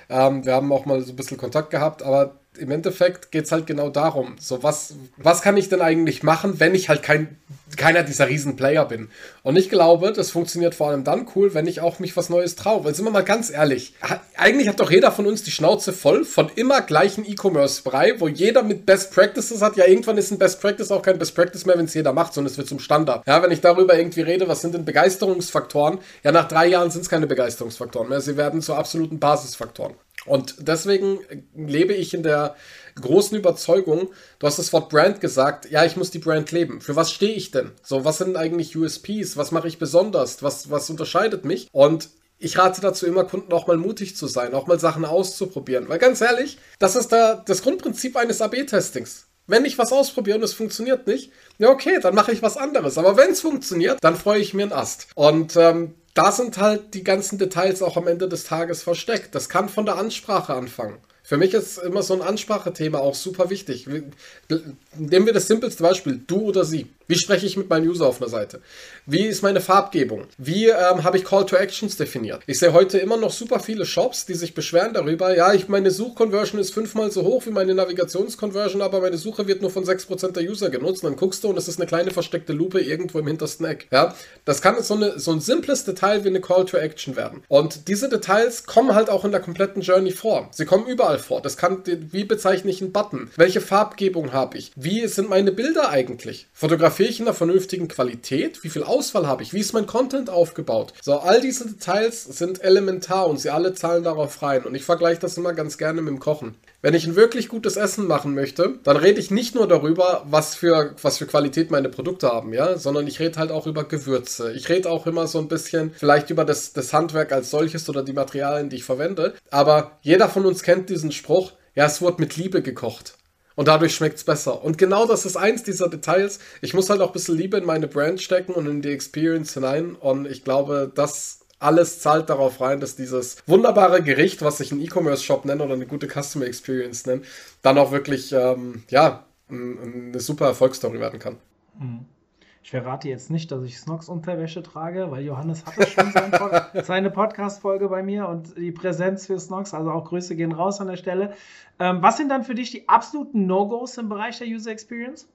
Ähm, wir haben auch mal so ein bisschen Kontakt gehabt, aber im Endeffekt geht es halt genau darum, so was, was kann ich denn eigentlich machen, wenn ich halt kein, keiner dieser riesen Player bin. Und ich glaube, das funktioniert vor allem dann cool, wenn ich auch mich was Neues traue. Weil sind wir mal ganz ehrlich, eigentlich hat doch jeder von uns die Schnauze voll von immer gleichen E-Commerce-Brei, wo jeder mit Best Practices hat. Ja, irgendwann ist ein Best Practice auch kein Best Practice mehr, wenn es jeder macht, sondern es wird zum Standard. Ja, wenn ich darüber irgendwie rede, was sind denn Begeisterungsfaktoren? Ja, nach drei Jahren sind es keine Begeisterungsfaktoren mehr. Sie werden zu absoluten Basisfaktoren. Und deswegen lebe ich in der großen Überzeugung, du hast das Wort Brand gesagt, ja, ich muss die Brand leben. Für was stehe ich denn? So, was sind eigentlich USPs? Was mache ich besonders? Was, was unterscheidet mich? Und ich rate dazu immer, Kunden auch mal mutig zu sein, auch mal Sachen auszuprobieren. Weil ganz ehrlich, das ist da das Grundprinzip eines AB-Testings. Wenn ich was ausprobiere und es funktioniert nicht, ja okay, dann mache ich was anderes. Aber wenn es funktioniert, dann freue ich mir einen Ast. Und ähm, da sind halt die ganzen Details auch am Ende des Tages versteckt. Das kann von der Ansprache anfangen. Für mich ist immer so ein Ansprachethema auch super wichtig. Nehmen wir das simpelste Beispiel, du oder sie. Wie spreche ich mit meinem User auf einer Seite? Wie ist meine Farbgebung? Wie ähm, habe ich Call to Actions definiert? Ich sehe heute immer noch super viele Shops, die sich beschweren darüber, ja, ich meine Suchconversion ist fünfmal so hoch wie meine Navigationsconversion, aber meine Suche wird nur von 6% der User genutzt. Und dann guckst du und es ist eine kleine versteckte Lupe irgendwo im hintersten Eck. Ja, das kann so, eine, so ein simples Detail wie eine Call to Action werden. Und diese Details kommen halt auch in der kompletten Journey vor. Sie kommen überall vor. Das kann, wie bezeichne ich einen Button? Welche Farbgebung habe ich? Wie sind meine Bilder eigentlich? Fotografiere ich in einer vernünftigen Qualität? Wie viel Auswahl habe ich? Wie ist mein Content aufgebaut? So, all diese Details sind elementar und sie alle zahlen darauf rein. Und ich vergleiche das immer ganz gerne mit dem Kochen. Wenn ich ein wirklich gutes Essen machen möchte, dann rede ich nicht nur darüber, was für, was für Qualität meine Produkte haben, ja, sondern ich rede halt auch über Gewürze. Ich rede auch immer so ein bisschen vielleicht über das, das Handwerk als solches oder die Materialien, die ich verwende. Aber jeder von uns kennt diesen Spruch, ja, es wurde mit Liebe gekocht. Und dadurch schmeckt es besser. Und genau das ist eins dieser Details. Ich muss halt auch ein bisschen Liebe in meine Brand stecken und in die Experience hinein. Und ich glaube, das alles zahlt darauf rein, dass dieses wunderbare Gericht, was ich einen E-Commerce-Shop nenne oder eine gute Customer Experience nenne, dann auch wirklich, ähm, ja, eine super Erfolgsstory werden kann. Mhm. Ich verrate jetzt nicht, dass ich Snox Unterwäsche trage, weil Johannes hatte schon Pod seine Podcast-Folge bei mir und die Präsenz für Snox, also auch Grüße gehen raus an der Stelle. Ähm, was sind dann für dich die absoluten No-Gos im Bereich der User Experience?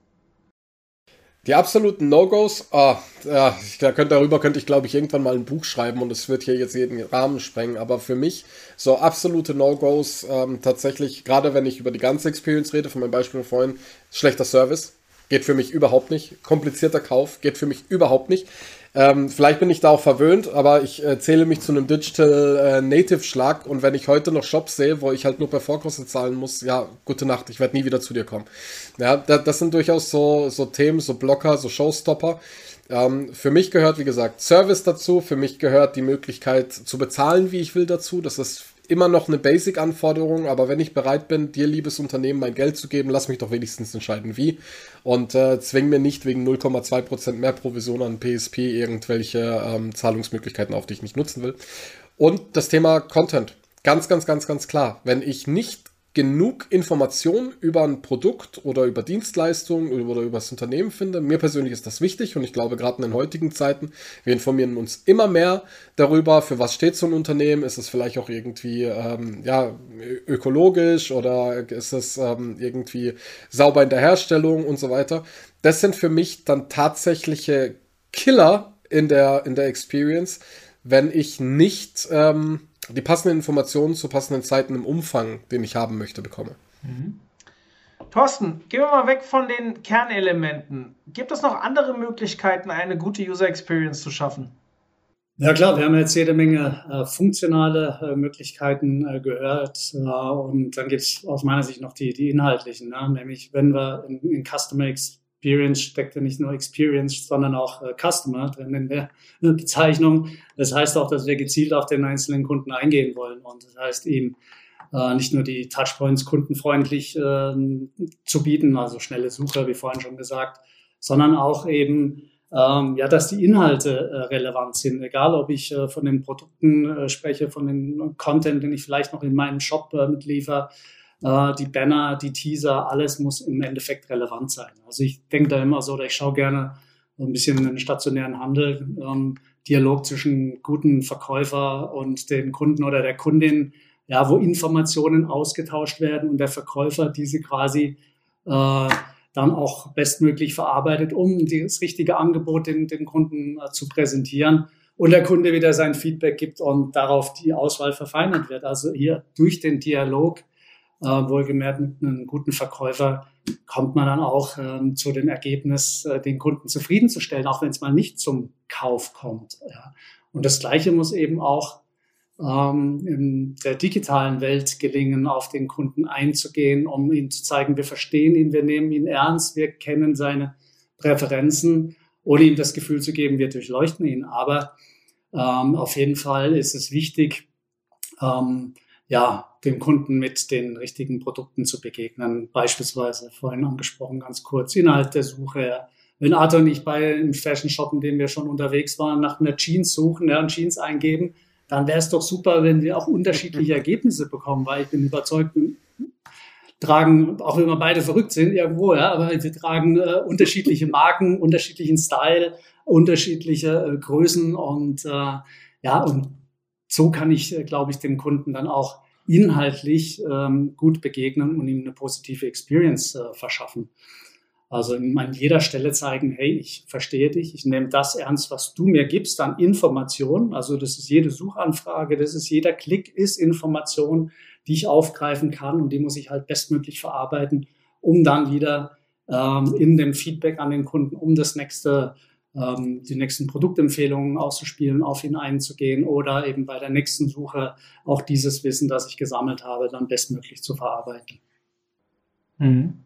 Die absoluten No-Gos, ah, ja, da könnte, darüber könnte ich, glaube ich, irgendwann mal ein Buch schreiben und es wird hier jetzt jeden Rahmen sprengen. Aber für mich so absolute No-Gos ähm, tatsächlich, gerade wenn ich über die ganze Experience rede, von meinem Beispiel vorhin, schlechter Service. Geht für mich überhaupt nicht. Komplizierter Kauf geht für mich überhaupt nicht. Ähm, vielleicht bin ich da auch verwöhnt, aber ich äh, zähle mich zu einem Digital äh, Native Schlag und wenn ich heute noch Shops sehe, wo ich halt nur per Vorkoste zahlen muss, ja, gute Nacht, ich werde nie wieder zu dir kommen. Ja, da, das sind durchaus so, so Themen, so Blocker, so Showstopper. Ähm, für mich gehört, wie gesagt, Service dazu. Für mich gehört die Möglichkeit zu bezahlen, wie ich will, dazu. Das ist immer noch eine Basic-Anforderung, aber wenn ich bereit bin, dir, liebes Unternehmen, mein Geld zu geben, lass mich doch wenigstens entscheiden, wie. Und äh, zwing mir nicht wegen 0,2% mehr Provision an PSP irgendwelche ähm, Zahlungsmöglichkeiten auf, die ich nicht nutzen will. Und das Thema Content. Ganz, ganz, ganz, ganz klar. Wenn ich nicht genug Informationen über ein Produkt oder über Dienstleistungen oder über das Unternehmen finde. Mir persönlich ist das wichtig und ich glaube gerade in den heutigen Zeiten, wir informieren uns immer mehr darüber, für was steht so ein Unternehmen. Ist es vielleicht auch irgendwie ähm, ja, ökologisch oder ist es ähm, irgendwie sauber in der Herstellung und so weiter. Das sind für mich dann tatsächliche Killer in der, in der Experience, wenn ich nicht ähm, die passenden Informationen zu passenden Zeiten im Umfang, den ich haben möchte, bekomme. Mhm. Thorsten, gehen wir mal weg von den Kernelementen. Gibt es noch andere Möglichkeiten, eine gute User Experience zu schaffen? Ja klar, wir haben jetzt jede Menge äh, funktionale äh, Möglichkeiten äh, gehört äh, und dann gibt es aus meiner Sicht noch die, die inhaltlichen, ne? nämlich wenn wir in, in Customer Experience Experience steckt ja nicht nur Experience, sondern auch äh, Customer drin in der äh, Bezeichnung. Das heißt auch, dass wir gezielt auf den einzelnen Kunden eingehen wollen. Und das heißt eben, äh, nicht nur die Touchpoints kundenfreundlich äh, zu bieten, also schnelle Suche, wie vorhin schon gesagt, sondern auch eben, ähm, ja, dass die Inhalte äh, relevant sind. Egal, ob ich äh, von den Produkten äh, spreche, von den Content, den ich vielleicht noch in meinem Shop äh, mitliefer, die Banner, die Teaser, alles muss im Endeffekt relevant sein. Also ich denke da immer so, oder ich schaue gerne ein bisschen in den stationären Handel, ähm, Dialog zwischen guten Verkäufer und den Kunden oder der Kundin, ja, wo Informationen ausgetauscht werden und der Verkäufer diese quasi äh, dann auch bestmöglich verarbeitet, um das richtige Angebot den, den Kunden äh, zu präsentieren und der Kunde wieder sein Feedback gibt und darauf die Auswahl verfeinert wird. Also hier durch den Dialog äh, wohlgemerkt mit einem guten Verkäufer kommt man dann auch ähm, zu dem Ergebnis, äh, den Kunden zufriedenzustellen, auch wenn es mal nicht zum Kauf kommt. Ja. Und das Gleiche muss eben auch ähm, in der digitalen Welt gelingen, auf den Kunden einzugehen, um ihm zu zeigen, wir verstehen ihn, wir nehmen ihn ernst, wir kennen seine Präferenzen, ohne ihm das Gefühl zu geben, wir durchleuchten ihn. Aber ähm, auf jeden Fall ist es wichtig, ähm, ja, dem Kunden mit den richtigen Produkten zu begegnen. Beispielsweise vorhin angesprochen, ganz kurz, innerhalb der Suche. Wenn Arthur und ich bei einem Fashion Shop, in dem wir schon unterwegs waren, nach einer Jeans suchen, ja, und Jeans eingeben, dann wäre es doch super, wenn wir auch unterschiedliche Ergebnisse bekommen, weil ich bin überzeugt, tragen, auch wenn wir beide verrückt sind irgendwo, ja, aber wir tragen äh, unterschiedliche Marken, unterschiedlichen Style, unterschiedliche äh, Größen und äh, ja, und so kann ich, äh, glaube ich, dem Kunden dann auch inhaltlich ähm, gut begegnen und ihm eine positive Experience äh, verschaffen. Also an jeder Stelle zeigen, hey, ich verstehe dich, ich nehme das ernst, was du mir gibst an Informationen. Also das ist jede Suchanfrage, das ist jeder Klick ist Information, die ich aufgreifen kann und die muss ich halt bestmöglich verarbeiten, um dann wieder ähm, in dem Feedback an den Kunden, um das nächste ähm, die nächsten Produktempfehlungen auszuspielen, auf ihn einzugehen oder eben bei der nächsten Suche auch dieses Wissen, das ich gesammelt habe, dann bestmöglich zu verarbeiten. Mhm.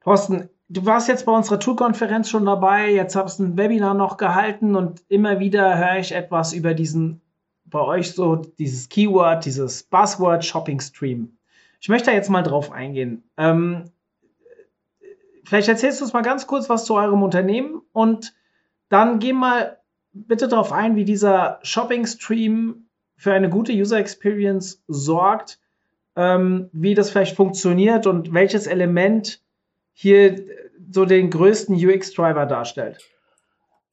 Thorsten, du warst jetzt bei unserer Tourkonferenz schon dabei, jetzt hast du ein Webinar noch gehalten und immer wieder höre ich etwas über diesen, bei euch so, dieses Keyword, dieses Buzzword Shopping Stream. Ich möchte da jetzt mal drauf eingehen. Ähm, vielleicht erzählst du uns mal ganz kurz was zu eurem Unternehmen und dann geh mal bitte darauf ein, wie dieser Shopping-Stream für eine gute User Experience sorgt, ähm, wie das vielleicht funktioniert und welches Element hier so den größten UX-Driver darstellt.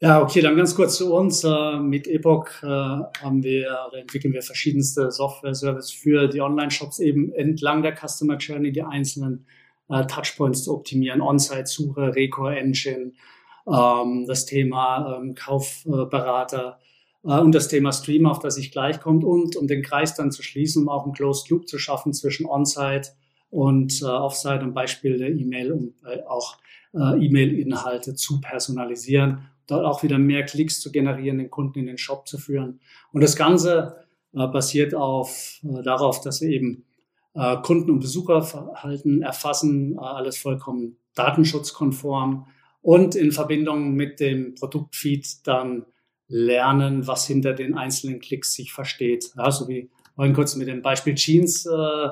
Ja, okay, dann ganz kurz zu uns. Äh, mit Epoch äh, haben wir oder entwickeln wir verschiedenste Software-Services für die Online-Shops eben entlang der Customer Journey, die einzelnen äh, Touchpoints zu optimieren, On-Site-Suche, Recore-Engine, ähm, das Thema ähm, Kaufberater äh, und das Thema Stream, auf das ich gleich kommt und um den Kreis dann zu schließen, um auch einen Closed Loop zu schaffen zwischen On-Site und äh, Off-Site, am Beispiel der E-Mail, um äh, auch äh, E-Mail-Inhalte zu personalisieren, dort auch wieder mehr Klicks zu generieren, den Kunden in den Shop zu führen. Und das Ganze äh, basiert auf, äh, darauf, dass wir eben äh, Kunden- und Besucherverhalten erfassen, äh, alles vollkommen datenschutzkonform und in Verbindung mit dem Produktfeed dann lernen, was hinter den einzelnen Klicks sich versteht. Ja, so wie vorhin kurz mit dem Beispiel Jeans, äh,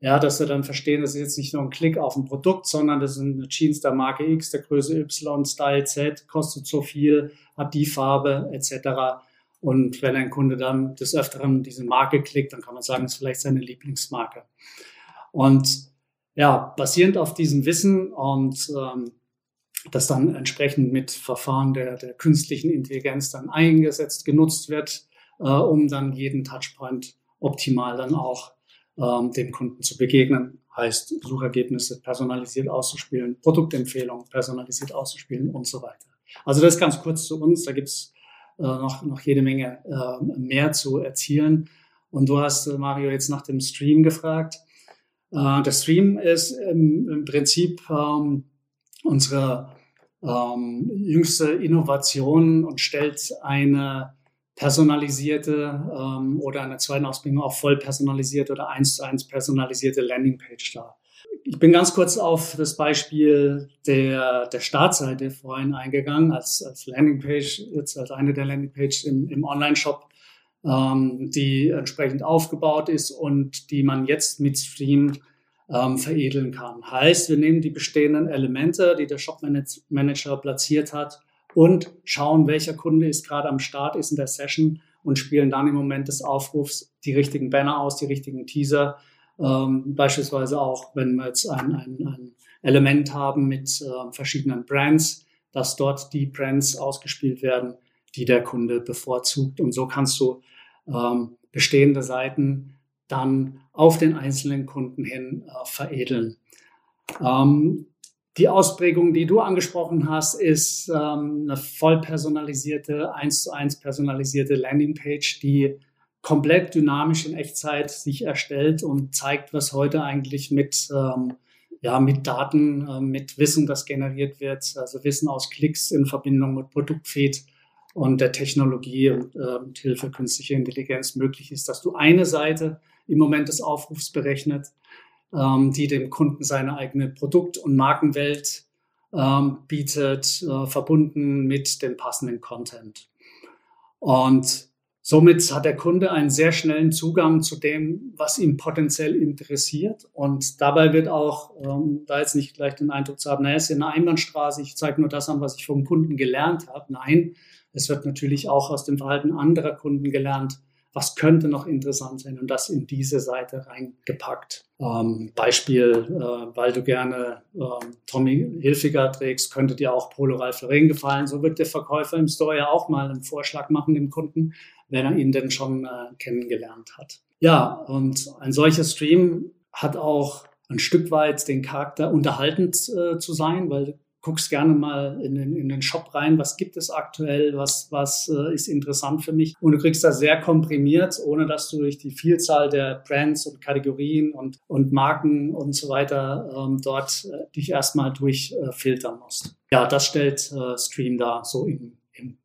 ja, dass wir dann verstehen, das ist jetzt nicht nur ein Klick auf ein Produkt, sondern das sind Jeans der Marke X, der Größe Y, Style Z, kostet so viel, hat die Farbe etc. Und wenn ein Kunde dann des Öfteren diese Marke klickt, dann kann man sagen, das ist vielleicht seine Lieblingsmarke. Und ja, basierend auf diesem Wissen und ähm, das dann entsprechend mit Verfahren der, der künstlichen Intelligenz dann eingesetzt, genutzt wird, äh, um dann jeden Touchpoint optimal dann auch ähm, dem Kunden zu begegnen. Heißt, Suchergebnisse personalisiert auszuspielen, Produktempfehlungen personalisiert auszuspielen und so weiter. Also das ganz kurz zu uns. Da gibt's noch, noch jede Menge äh, mehr zu erzielen. Und du hast, äh, Mario, jetzt nach dem Stream gefragt. Äh, der Stream ist im, Prinzip ähm, unsere ähm, jüngste Innovation und stellt eine personalisierte ähm, oder eine zweiten Ausbildung auch voll personalisierte oder eins zu eins personalisierte Landingpage dar. Ich bin ganz kurz auf das Beispiel der, der Startseite vorhin eingegangen, als, als Landingpage, jetzt als eine der Landingpages im, im Online-Shop, ähm, die entsprechend aufgebaut ist und die man jetzt mit Stream ähm, veredeln kann. Heißt, wir nehmen die bestehenden Elemente, die der Shop Manager platziert hat und schauen, welcher Kunde ist gerade am Start, ist in der Session und spielen dann im Moment des Aufrufs die richtigen Banner aus, die richtigen Teaser. Ähm, beispielsweise auch, wenn wir jetzt ein, ein, ein Element haben mit äh, verschiedenen Brands, dass dort die Brands ausgespielt werden, die der Kunde bevorzugt. Und so kannst du ähm, bestehende Seiten dann auf den einzelnen Kunden hin äh, veredeln. Ähm, die Ausprägung, die du angesprochen hast, ist ähm, eine voll personalisierte, eins zu eins personalisierte Landingpage, die komplett dynamisch in Echtzeit sich erstellt und zeigt, was heute eigentlich mit, ähm, ja, mit Daten, äh, mit Wissen, das generiert wird, also Wissen aus Klicks in Verbindung mit Produktfeed und der Technologie und äh, Hilfe künstlicher Intelligenz möglich ist, dass du eine Seite im Moment des Aufrufs berechnet, ähm, die dem Kunden seine eigene Produkt- und Markenwelt ähm, bietet, äh, verbunden mit dem passenden Content. Und somit hat der Kunde einen sehr schnellen Zugang zu dem, was ihm potenziell interessiert. Und dabei wird auch, ähm, da jetzt nicht gleich den Eindruck zu haben, naja, ist eine Einbahnstraße, ich zeige nur das an, was ich vom Kunden gelernt habe. Nein, es wird natürlich auch aus dem Verhalten anderer Kunden gelernt, was könnte noch interessant sein und das in diese Seite reingepackt. Ähm, Beispiel, äh, weil du gerne äh, Tommy Hilfiger trägst, könnte dir auch Polo Ralph Lauren gefallen. So wird der Verkäufer im Store ja auch mal einen Vorschlag machen dem Kunden, wenn er ihn denn schon äh, kennengelernt hat. Ja, und ein solcher Stream hat auch ein Stück weit den Charakter unterhaltend äh, zu sein, weil guckst gerne mal in den, in den Shop rein, was gibt es aktuell, was, was äh, ist interessant für mich. Und du kriegst das sehr komprimiert, ohne dass du durch die Vielzahl der Brands und Kategorien und, und Marken und so weiter ähm, dort äh, dich erstmal durchfiltern äh, musst. Ja, das stellt äh, Stream da so in, in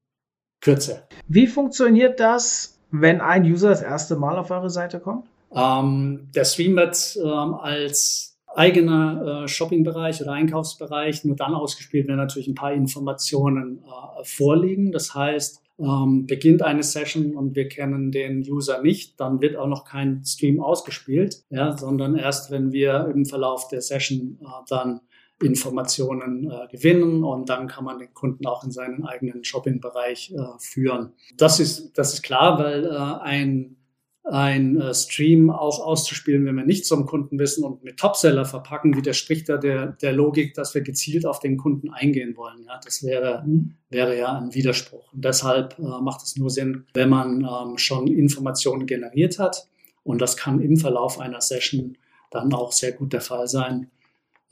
Kürze. Wie funktioniert das, wenn ein User das erste Mal auf eure Seite kommt? Ähm, der Stream wird ähm, als eigener äh, Shoppingbereich oder Einkaufsbereich nur dann ausgespielt, wenn natürlich ein paar Informationen äh, vorliegen. Das heißt, ähm, beginnt eine Session und wir kennen den User nicht, dann wird auch noch kein Stream ausgespielt, ja, sondern erst wenn wir im Verlauf der Session äh, dann Informationen äh, gewinnen und dann kann man den Kunden auch in seinen eigenen Shoppingbereich äh, führen. Das ist, das ist klar, weil äh, ein ein äh, Stream auch auszuspielen, wenn wir nicht zum Kunden wissen und mit Topseller verpacken, widerspricht da der, der Logik, dass wir gezielt auf den Kunden eingehen wollen. Ja, das wäre, wäre ja ein Widerspruch. Und deshalb äh, macht es nur Sinn, wenn man ähm, schon Informationen generiert hat. Und das kann im Verlauf einer Session dann auch sehr gut der Fall sein,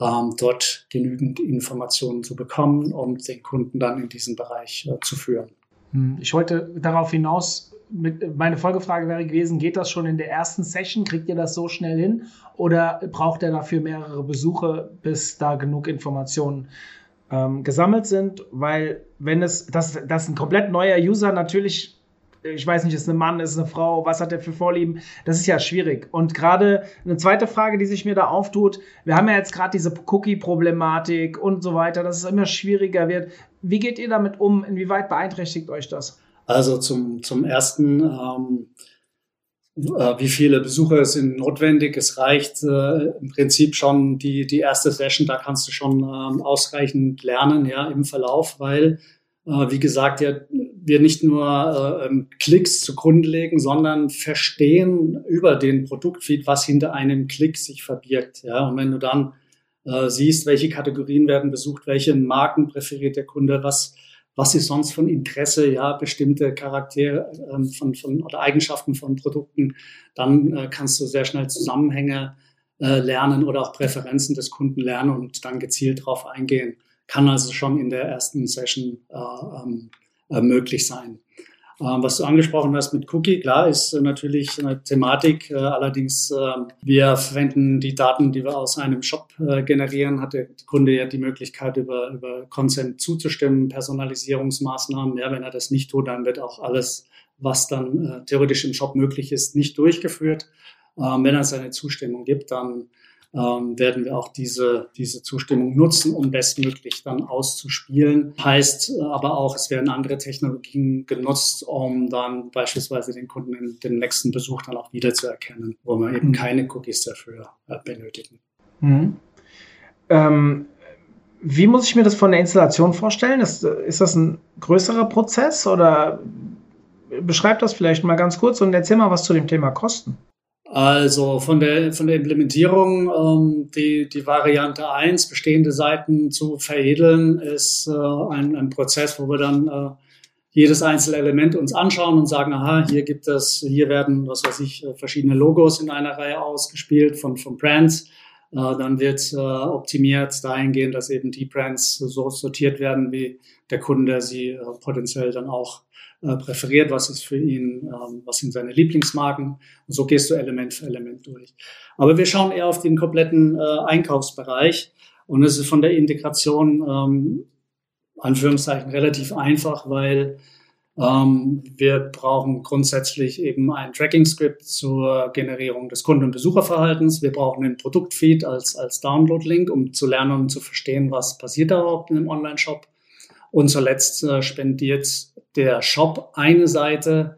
ähm, dort genügend Informationen zu bekommen, um den Kunden dann in diesen Bereich äh, zu führen. Hm, ich wollte darauf hinaus mit, meine Folgefrage wäre gewesen, geht das schon in der ersten Session? Kriegt ihr das so schnell hin? Oder braucht ihr dafür mehrere Besuche, bis da genug Informationen ähm, gesammelt sind? Weil wenn es, das, das ein komplett neuer User natürlich ich weiß nicht, ist ein Mann, ist eine Frau, was hat er für Vorlieben? Das ist ja schwierig. Und gerade eine zweite Frage, die sich mir da auftut, wir haben ja jetzt gerade diese Cookie-Problematik und so weiter, dass es immer schwieriger wird. Wie geht ihr damit um? Inwieweit beeinträchtigt euch das? Also zum, zum ersten, ähm, äh, wie viele Besucher sind notwendig? Es reicht äh, im Prinzip schon die, die erste Session, da kannst du schon ähm, ausreichend lernen, ja, im Verlauf, weil, äh, wie gesagt, ja, wir nicht nur äh, ähm, Klicks zugrunde legen, sondern verstehen über den Produktfeed, was hinter einem Klick sich verbirgt. Ja, und wenn du dann äh, siehst, welche Kategorien werden besucht, welche Marken präferiert der Kunde, was was ist sonst von Interesse, ja, bestimmte Charaktere ähm, von, von oder Eigenschaften von Produkten, dann äh, kannst du sehr schnell Zusammenhänge äh, lernen oder auch Präferenzen des Kunden lernen und dann gezielt darauf eingehen. Kann also schon in der ersten Session äh, ähm, äh, möglich sein. Ähm, was du angesprochen hast mit Cookie, klar, ist äh, natürlich eine Thematik. Äh, allerdings, ähm, wir verwenden die Daten, die wir aus einem Shop generieren, hat der Kunde ja die Möglichkeit, über, über Consent zuzustimmen, Personalisierungsmaßnahmen. Ja, wenn er das nicht tut, dann wird auch alles, was dann theoretisch im Shop möglich ist, nicht durchgeführt. Ähm, wenn er seine Zustimmung gibt, dann ähm, werden wir auch diese, diese Zustimmung nutzen, um bestmöglich dann auszuspielen. Heißt aber auch, es werden andere Technologien genutzt, um dann beispielsweise den Kunden in dem nächsten Besuch dann auch wiederzuerkennen, wo wir eben mhm. keine Cookies dafür äh, benötigen. Mhm. Ähm, wie muss ich mir das von der Installation vorstellen? Ist, ist das ein größerer Prozess oder beschreib das vielleicht mal ganz kurz und erzähl mal was zu dem Thema Kosten. Also von der, von der Implementierung, ähm, die, die Variante 1, bestehende Seiten zu veredeln, ist äh, ein, ein Prozess, wo wir dann äh, jedes einzelne Element uns anschauen und sagen, aha, hier gibt es, hier werden, was weiß ich, äh, verschiedene Logos in einer Reihe ausgespielt von, von Brands. Äh, dann wird äh, optimiert dahingehend, dass eben die Brands so sortiert werden, wie der Kunde sie äh, potenziell dann auch äh, präferiert, was ist für ihn, ähm, was sind seine Lieblingsmarken. Und so gehst du Element für Element durch. Aber wir schauen eher auf den kompletten äh, Einkaufsbereich und es ist von der Integration ähm, Anführungszeichen relativ einfach, weil ähm, wir brauchen grundsätzlich eben ein Tracking-Script zur Generierung des Kunden- und Besucherverhaltens. Wir brauchen einen Produktfeed als, als Download-Link, um zu lernen und zu verstehen, was passiert da überhaupt in einem Online-Shop. Und zuletzt äh, spendiert der Shop eine Seite,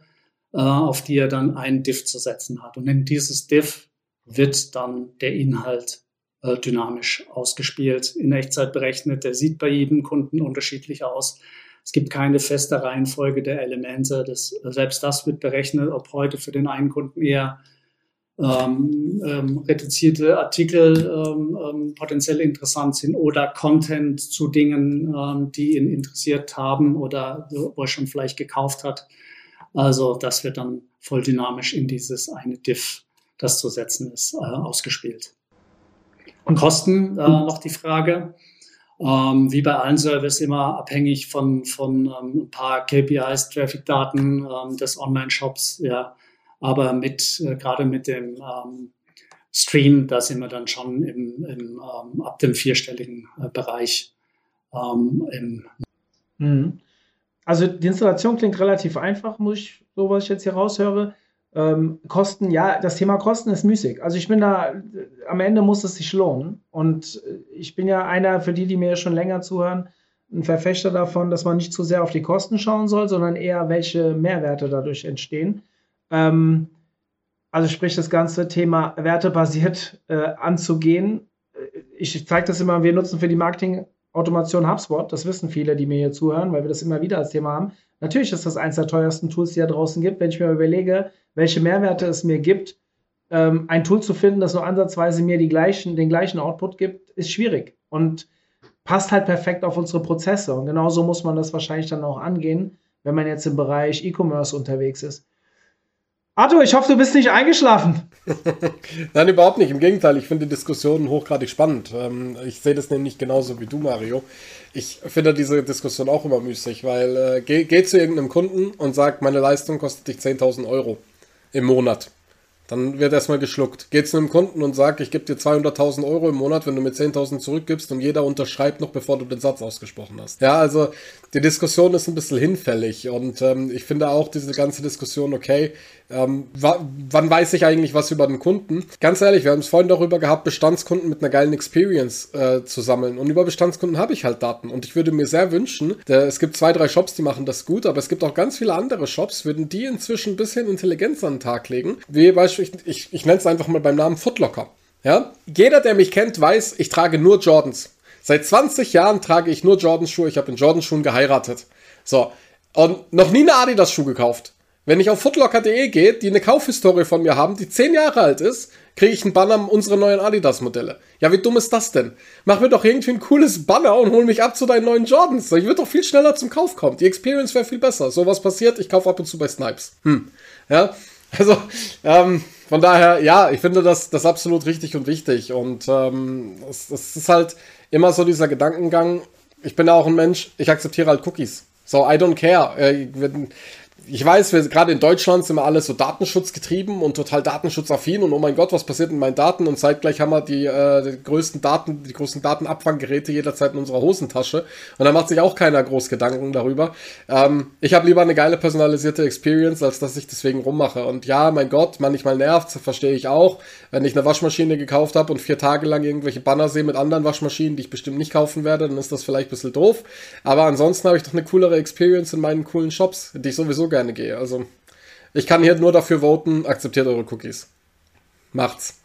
äh, auf die er dann einen Diff zu setzen hat. Und in dieses Diff wird dann der Inhalt äh, dynamisch ausgespielt, in Echtzeit berechnet. Der sieht bei jedem Kunden unterschiedlich aus. Es gibt keine feste Reihenfolge der Elemente. Das, selbst das wird berechnet, ob heute für den einen Kunden eher ähm, ähm, reduzierte Artikel ähm, ähm, potenziell interessant sind oder Content zu Dingen, ähm, die ihn interessiert haben oder wo er schon vielleicht gekauft hat. Also das wird dann voll dynamisch in dieses eine Diff, das zu setzen ist, äh, ausgespielt. Und Kosten, äh, noch die Frage. Ähm, wie bei allen Services immer abhängig von, von ähm, ein paar KPIs, Traffic-Daten ähm, des Online-Shops, ja, aber mit, äh, gerade mit dem ähm, Stream, da sind wir dann schon im, im ähm, ab dem vierstelligen äh, Bereich. Ähm, mhm. Also die Installation klingt relativ einfach, muss ich, so was ich jetzt hier raushöre. Ähm, Kosten, ja, das Thema Kosten ist müßig. Also ich bin da, am Ende muss es sich lohnen. Und ich bin ja einer, für die, die mir schon länger zuhören, ein Verfechter davon, dass man nicht zu sehr auf die Kosten schauen soll, sondern eher, welche Mehrwerte dadurch entstehen. Ähm, also sprich, das ganze Thema wertebasiert äh, anzugehen. Ich zeige das immer, wir nutzen für die Marketing-Automation HubSpot. Das wissen viele, die mir hier zuhören, weil wir das immer wieder als Thema haben. Natürlich ist das eines der teuersten Tools, die da draußen gibt. Wenn ich mir überlege, welche Mehrwerte es mir gibt, ähm, ein Tool zu finden, das nur ansatzweise mir gleichen, den gleichen Output gibt, ist schwierig und passt halt perfekt auf unsere Prozesse. Und genauso muss man das wahrscheinlich dann auch angehen, wenn man jetzt im Bereich E-Commerce unterwegs ist. Arthur, ich hoffe, du bist nicht eingeschlafen. Nein, überhaupt nicht. Im Gegenteil, ich finde die Diskussion hochgradig spannend. Ähm, ich sehe das nämlich genauso wie du, Mario. Ich finde diese Diskussion auch immer müßig, weil äh, geh, geh zu irgendeinem Kunden und sag, meine Leistung kostet dich 10.000 Euro im Monat. Dann wird erstmal geschluckt. Geht zu einem Kunden und sagt, ich gebe dir 200.000 Euro im Monat, wenn du mir 10.000 zurückgibst und jeder unterschreibt noch, bevor du den Satz ausgesprochen hast. Ja, also die Diskussion ist ein bisschen hinfällig und ähm, ich finde auch diese ganze Diskussion, okay, ähm, wann weiß ich eigentlich was über den Kunden? Ganz ehrlich, wir haben es vorhin darüber gehabt, Bestandskunden mit einer geilen Experience äh, zu sammeln. Und über Bestandskunden habe ich halt Daten. Und ich würde mir sehr wünschen, der, es gibt zwei, drei Shops, die machen das gut, aber es gibt auch ganz viele andere Shops, würden die inzwischen ein bisschen Intelligenz an den Tag legen. Wie beispielsweise, ich, ich, ich nenne es einfach mal beim Namen Footlocker. Ja? Jeder, der mich kennt, weiß, ich trage nur Jordans. Seit 20 Jahren trage ich nur Jordans-Schuhe. Ich habe in Jordans-Schuhen geheiratet. So. Und noch nie eine Adidas-Schuh gekauft. Wenn ich auf footlocker.de gehe, die eine Kaufhistorie von mir haben, die zehn Jahre alt ist, kriege ich einen Banner unsere neuen Adidas-Modelle. Ja, wie dumm ist das denn? Mach mir doch irgendwie ein cooles Banner und hol mich ab zu deinen neuen Jordans. Ich würde doch viel schneller zum Kauf kommen. Die Experience wäre viel besser. So was passiert, ich kaufe ab und zu bei Snipes. Hm. Ja, also, ähm, von daher, ja, ich finde das, das absolut richtig und wichtig. Und ähm, es, es ist halt immer so dieser Gedankengang. Ich bin ja auch ein Mensch, ich akzeptiere halt Cookies. So, I don't care. Äh, wenn, ich weiß, gerade in Deutschland sind wir alle so datenschutzgetrieben und total datenschutzaffin und oh mein Gott, was passiert mit meinen Daten? Und zeitgleich haben wir die, äh, die größten Daten, die größten Datenabfanggeräte jederzeit in unserer Hosentasche. Und da macht sich auch keiner groß Gedanken darüber. Ähm, ich habe lieber eine geile personalisierte Experience, als dass ich deswegen rummache. Und ja, mein Gott, manchmal nervt, verstehe ich auch. Wenn ich eine Waschmaschine gekauft habe und vier Tage lang irgendwelche Banner sehe mit anderen Waschmaschinen, die ich bestimmt nicht kaufen werde, dann ist das vielleicht ein bisschen doof. Aber ansonsten habe ich doch eine coolere Experience in meinen coolen Shops, die ich sowieso gerne gehe. Also ich kann hier nur dafür voten, akzeptiert eure Cookies. Macht's.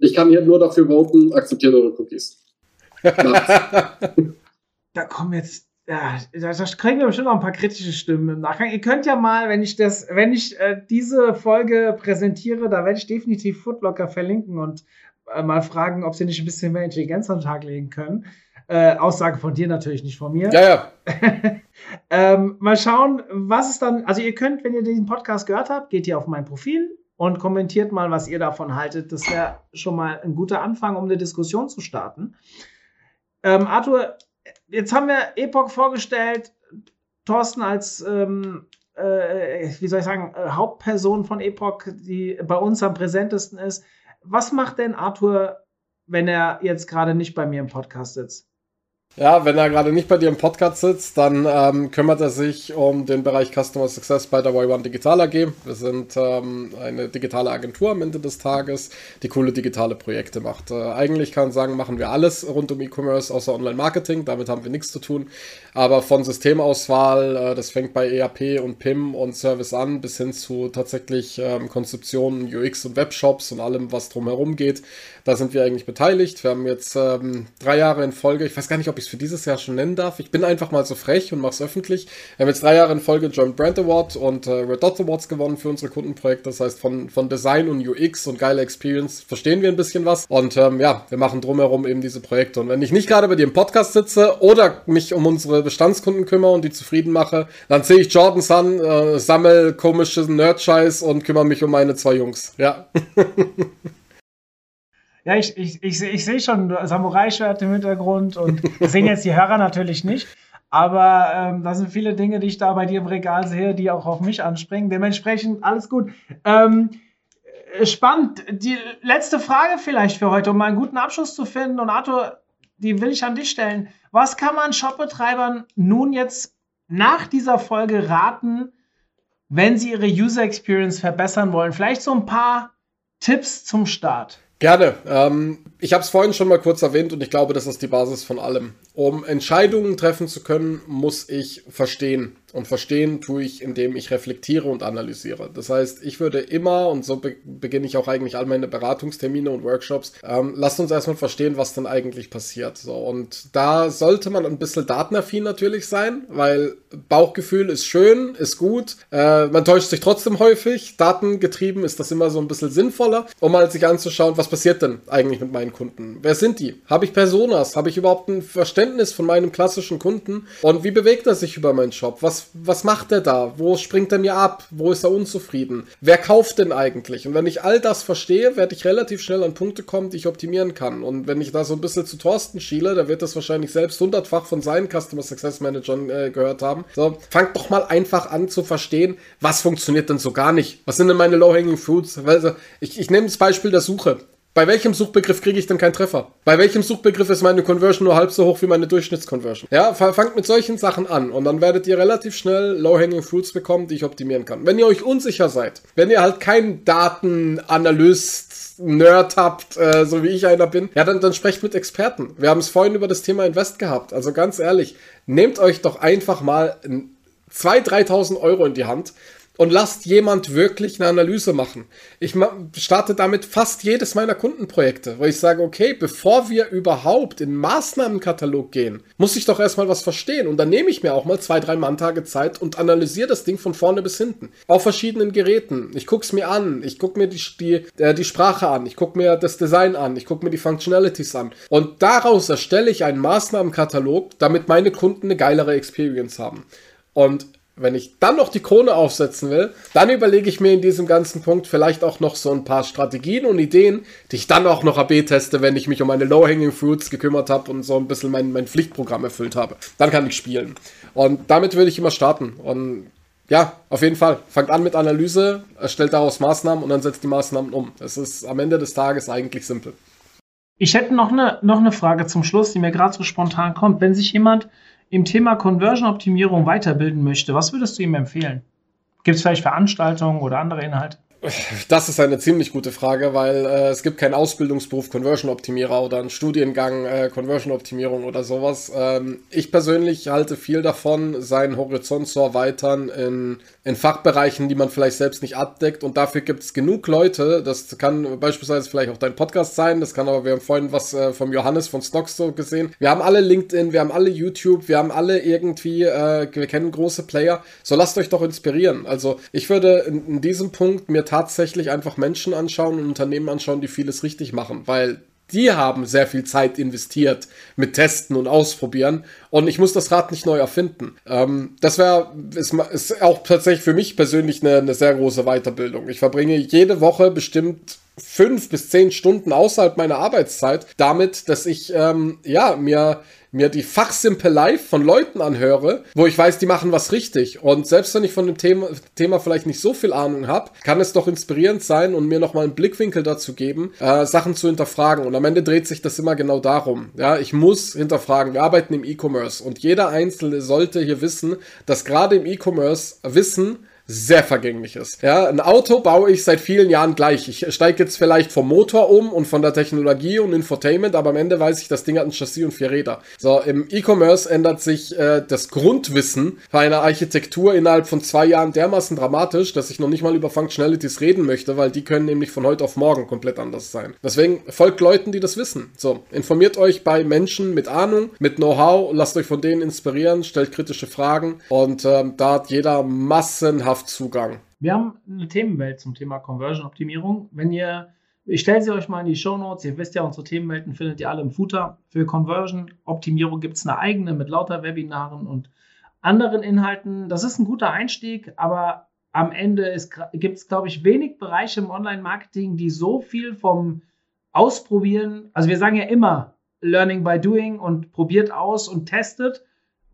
Ich kann hier nur dafür voten, akzeptiert eure Cookies. da kommen jetzt, ja, da, kriegen wir bestimmt noch ein paar kritische Stimmen im Nachgang. Ihr könnt ja mal, wenn ich das, wenn ich äh, diese Folge präsentiere, da werde ich definitiv Footlocker verlinken und äh, mal fragen, ob sie nicht ein bisschen mehr Intelligenz an den Tag legen können. Äh, Aussage von dir natürlich, nicht von mir. Ja, ja. ähm, mal schauen, was es dann. Also, ihr könnt, wenn ihr diesen Podcast gehört habt, geht ihr auf mein Profil und kommentiert mal, was ihr davon haltet. Das wäre schon mal ein guter Anfang, um eine Diskussion zu starten. Ähm, Arthur, jetzt haben wir Epoch vorgestellt. Thorsten als, ähm, äh, wie soll ich sagen, äh, Hauptperson von Epoch, die bei uns am präsentesten ist. Was macht denn Arthur, wenn er jetzt gerade nicht bei mir im Podcast sitzt? Ja, wenn er gerade nicht bei dir im Podcast sitzt, dann ähm, kümmert er sich um den Bereich Customer Success bei der Y1 Digital AG. Wir sind ähm, eine digitale Agentur am Ende des Tages, die coole digitale Projekte macht. Äh, eigentlich kann man sagen, machen wir alles rund um E-Commerce außer Online-Marketing. Damit haben wir nichts zu tun. Aber von Systemauswahl, äh, das fängt bei ERP und PIM und Service an, bis hin zu tatsächlich ähm, Konzeptionen, UX und Webshops und allem, was drumherum geht. Da sind wir eigentlich beteiligt. Wir haben jetzt ähm, drei Jahre in Folge, ich weiß gar nicht, ob ich es für dieses Jahr schon nennen darf. Ich bin einfach mal so frech und mache es öffentlich. Wir haben jetzt drei Jahre in Folge German Brand Award und äh, Red Dot Awards gewonnen für unsere Kundenprojekte. Das heißt, von, von Design und UX und geile Experience verstehen wir ein bisschen was. Und ähm, ja, wir machen drumherum eben diese Projekte. Und wenn ich nicht gerade bei dir im Podcast sitze oder mich um unsere Bestandskunden kümmere und die zufrieden mache, dann sehe ich Jordan Sun, äh, sammel komisches Nerd-Scheiß und kümmere mich um meine zwei Jungs. Ja. Ja, ich, ich, ich, ich sehe schon Samurai-Schwert im Hintergrund und sehen jetzt die Hörer natürlich nicht. Aber ähm, da sind viele Dinge, die ich da bei dir im Regal sehe, die auch auf mich anspringen. Dementsprechend alles gut. Ähm, äh, spannend. Die letzte Frage vielleicht für heute, um einen guten Abschluss zu finden. Und Arthur, die will ich an dich stellen. Was kann man Shopbetreibern nun jetzt nach dieser Folge raten, wenn sie ihre User Experience verbessern wollen? Vielleicht so ein paar Tipps zum Start. Gerne. Ähm, ich habe es vorhin schon mal kurz erwähnt und ich glaube, das ist die Basis von allem. Um Entscheidungen treffen zu können, muss ich verstehen. Und verstehen tue ich, indem ich reflektiere und analysiere. Das heißt, ich würde immer, und so be beginne ich auch eigentlich all meine Beratungstermine und Workshops, ähm, lasst uns erstmal verstehen, was denn eigentlich passiert. So, und da sollte man ein bisschen datenaffin natürlich sein, weil Bauchgefühl ist schön, ist gut, äh, man täuscht sich trotzdem häufig. Datengetrieben ist das immer so ein bisschen sinnvoller, um mal sich anzuschauen, was passiert denn eigentlich mit meinen Kunden? Wer sind die? Habe ich Personas? Habe ich überhaupt ein Verständnis von meinem klassischen Kunden? Und wie bewegt er sich über meinen Shop? Was Was, was macht er da? Wo springt er mir ab? Wo ist er unzufrieden? Wer kauft denn eigentlich? Und wenn ich all das verstehe, werde ich relativ schnell an Punkte kommen, die ich optimieren kann. Und wenn ich da so ein bisschen zu Thorsten schiele, der wird das wahrscheinlich selbst hundertfach von seinen Customer Success Managern äh, gehört haben. So, fangt doch mal einfach an zu verstehen, was funktioniert denn so gar nicht? Was sind denn meine Low-Hanging Fruits? Also, ich, ich nehme das Beispiel der Suche. Bei welchem Suchbegriff kriege ich denn keinen Treffer? Bei welchem Suchbegriff ist meine Conversion nur halb so hoch wie meine Durchschnittsconversion? Ja, fangt mit solchen Sachen an und dann werdet ihr relativ schnell Low-Hanging Fruits bekommen, die ich optimieren kann. Wenn ihr euch unsicher seid, wenn ihr halt kein Datenanalyst Nerd habt, äh, so wie ich einer bin, ja, dann, dann sprecht mit Experten. Wir haben es vorhin über das Thema Invest gehabt. Also ganz ehrlich, nehmt euch doch einfach mal 2.000, 3.000 Euro in die Hand und lasst jemand wirklich eine Analyse machen. Ich starte damit fast jedes meiner Kundenprojekte, wo ich sage, okay, bevor wir überhaupt in Maßnahmenkatalog gehen, muss ich doch erstmal was verstehen. Und dann nehme ich mir auch mal zwei, drei Manntage Zeit und analysiere das Ding von vorne bis hinten. Auf verschiedenen Geräten. Ich gucke es mir an. Ich gucke mir die, die, äh, die Sprache an. Ich gucke mir das Design an. Ich gucke mir die Functionalities an. Und daraus erstelle ich einen Maßnahmenkatalog, damit meine Kunden eine geilere Experience haben. Und wenn ich dann noch die Krone aufsetzen will, dann überlege ich mir in diesem ganzen Punkt vielleicht auch noch so ein paar Strategien und Ideen, die ich dann auch noch AB teste, wenn ich mich um meine Low-Hanging Fruits gekümmert habe und so ein bisschen mein, mein Pflichtprogramm erfüllt habe. Dann kann ich spielen. Und damit würde ich immer starten. Und ja, auf jeden Fall. Fangt an mit Analyse, erstellt daraus Maßnahmen und dann setzt die Maßnahmen um. Es ist am Ende des Tages eigentlich simpel. Ich hätte noch eine, noch eine Frage zum Schluss, die mir gerade so spontan kommt. Wenn sich jemand im Thema Conversion-Optimierung weiterbilden möchte, was würdest du ihm empfehlen? Gibt es vielleicht Veranstaltungen oder andere Inhalte? Das ist eine ziemlich gute Frage, weil äh, es gibt keinen Ausbildungsberuf Conversion-Optimierer oder einen Studiengang äh, Conversion-Optimierung oder sowas. Ähm, ich persönlich halte viel davon, seinen Horizont zu erweitern in, in Fachbereichen, die man vielleicht selbst nicht abdeckt. Und dafür gibt es genug Leute. Das kann beispielsweise vielleicht auch dein Podcast sein. Das kann aber, wir haben vorhin was äh, vom Johannes von Stockstore gesehen. Wir haben alle LinkedIn, wir haben alle YouTube, wir haben alle irgendwie, äh, wir kennen große Player. So lasst euch doch inspirieren. Also ich würde in, in diesem Punkt mir tatsächlich einfach Menschen anschauen und Unternehmen anschauen, die vieles richtig machen, weil die haben sehr viel Zeit investiert mit Testen und Ausprobieren und ich muss das Rad nicht neu erfinden. Ähm, das wäre, ist, ist, auch tatsächlich für mich persönlich eine, eine sehr große Weiterbildung. Ich verbringe jede Woche bestimmt fünf bis zehn Stunden außerhalb meiner Arbeitszeit damit, dass ich ähm, ja mir mir die Fachsimpelei von Leuten anhöre, wo ich weiß, die machen was richtig. Und selbst wenn ich von dem Thema, Thema vielleicht nicht so viel Ahnung habe, kann es doch inspirierend sein und mir nochmal einen Blickwinkel dazu geben, äh, Sachen zu hinterfragen. Und am Ende dreht sich das immer genau darum. Ja, ich muss hinterfragen. Wir arbeiten im E-Commerce und jeder Einzelne sollte hier wissen, dass gerade im E-Commerce Wissen sehr vergänglich ist. Ja, ein Auto baue ich seit vielen Jahren gleich. Ich steige jetzt vielleicht vom Motor um und von der Technologie und Infotainment, aber am Ende weiß ich, das Ding hat ein Chassis und vier Räder. So, im E-Commerce ändert sich äh, das Grundwissen für eine Architektur innerhalb von zwei Jahren dermaßen dramatisch, dass ich noch nicht mal über Functionalities reden möchte, weil die können nämlich von heute auf morgen komplett anders sein. Deswegen folgt Leuten, die das wissen. So, informiert euch bei Menschen mit Ahnung, mit Know-how, lasst euch von denen inspirieren, stellt kritische Fragen und ähm, da hat jeder massenhaft Zugang. Wir haben eine Themenwelt zum Thema Conversion-Optimierung. Wenn ihr, ich stelle sie euch mal in die Show Notes. Ihr wisst ja, unsere Themenwelten findet ihr alle im Footer. Für Conversion-Optimierung gibt es eine eigene mit lauter Webinaren und anderen Inhalten. Das ist ein guter Einstieg, aber am Ende gibt es, glaube ich, wenig Bereiche im Online-Marketing, die so viel vom Ausprobieren, also wir sagen ja immer Learning by Doing und probiert aus und testet.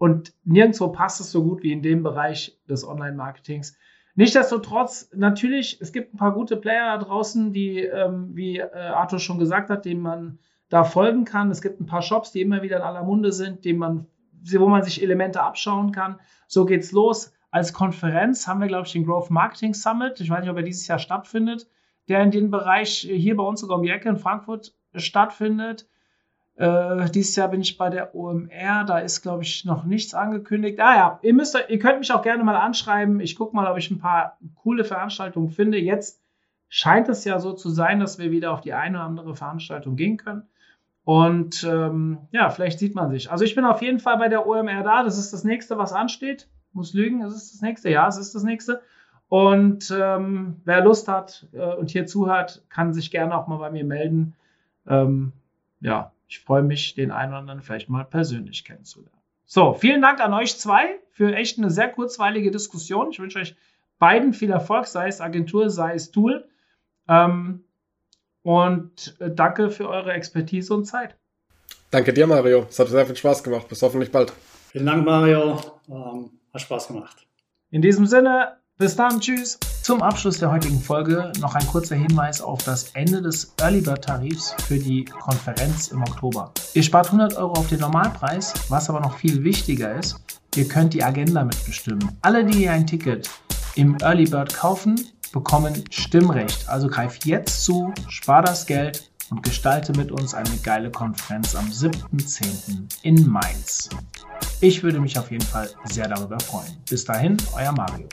Und nirgendwo passt es so gut wie in dem Bereich des Online-Marketings. Nichtsdestotrotz, natürlich, es gibt ein paar gute Player da draußen, die, ähm, wie äh, Arthur schon gesagt hat, denen man da folgen kann. Es gibt ein paar Shops, die immer wieder in aller Munde sind, denen man, wo man sich Elemente abschauen kann. So geht's los. Als Konferenz haben wir, glaube ich, den Growth Marketing Summit. Ich weiß nicht, ob er dieses Jahr stattfindet, der in dem Bereich hier bei uns sogar um die Ecke in Frankfurt stattfindet. Äh, dieses Jahr bin ich bei der OMR, da ist, glaube ich, noch nichts angekündigt. Ah ja, ihr, müsst, ihr könnt mich auch gerne mal anschreiben. Ich gucke mal, ob ich ein paar coole Veranstaltungen finde. Jetzt scheint es ja so zu sein, dass wir wieder auf die eine oder andere Veranstaltung gehen können. Und ähm, ja, vielleicht sieht man sich. Also ich bin auf jeden Fall bei der OMR da. Das ist das nächste, was ansteht. Muss lügen, es ist das nächste. Ja, es ist das nächste. Und ähm, wer Lust hat äh, und hier zuhört, kann sich gerne auch mal bei mir melden. Ähm, ja, ich freue mich, den einen oder anderen vielleicht mal persönlich kennenzulernen. So, vielen Dank an euch zwei für echt eine sehr kurzweilige Diskussion. Ich wünsche euch beiden viel Erfolg, sei es Agentur, sei es Tool. Ähm, und äh, danke für eure Expertise und Zeit. Danke dir, Mario. Es hat sehr viel Spaß gemacht. Bis hoffentlich bald. Vielen Dank, Mario. Ähm, hat Spaß gemacht. In diesem Sinne, bis dann, tschüss. Zum Abschluss der heutigen Folge noch ein kurzer Hinweis auf das Ende des Early Bird Tarifs für die Konferenz im Oktober. Ihr spart 100 Euro auf den Normalpreis, was aber noch viel wichtiger ist, ihr könnt die Agenda mitbestimmen. Alle, die ein Ticket im Early Bird kaufen, bekommen Stimmrecht. Also greif jetzt zu, spar das Geld und gestalte mit uns eine geile Konferenz am 7.10. in Mainz. Ich würde mich auf jeden Fall sehr darüber freuen. Bis dahin, euer Mario.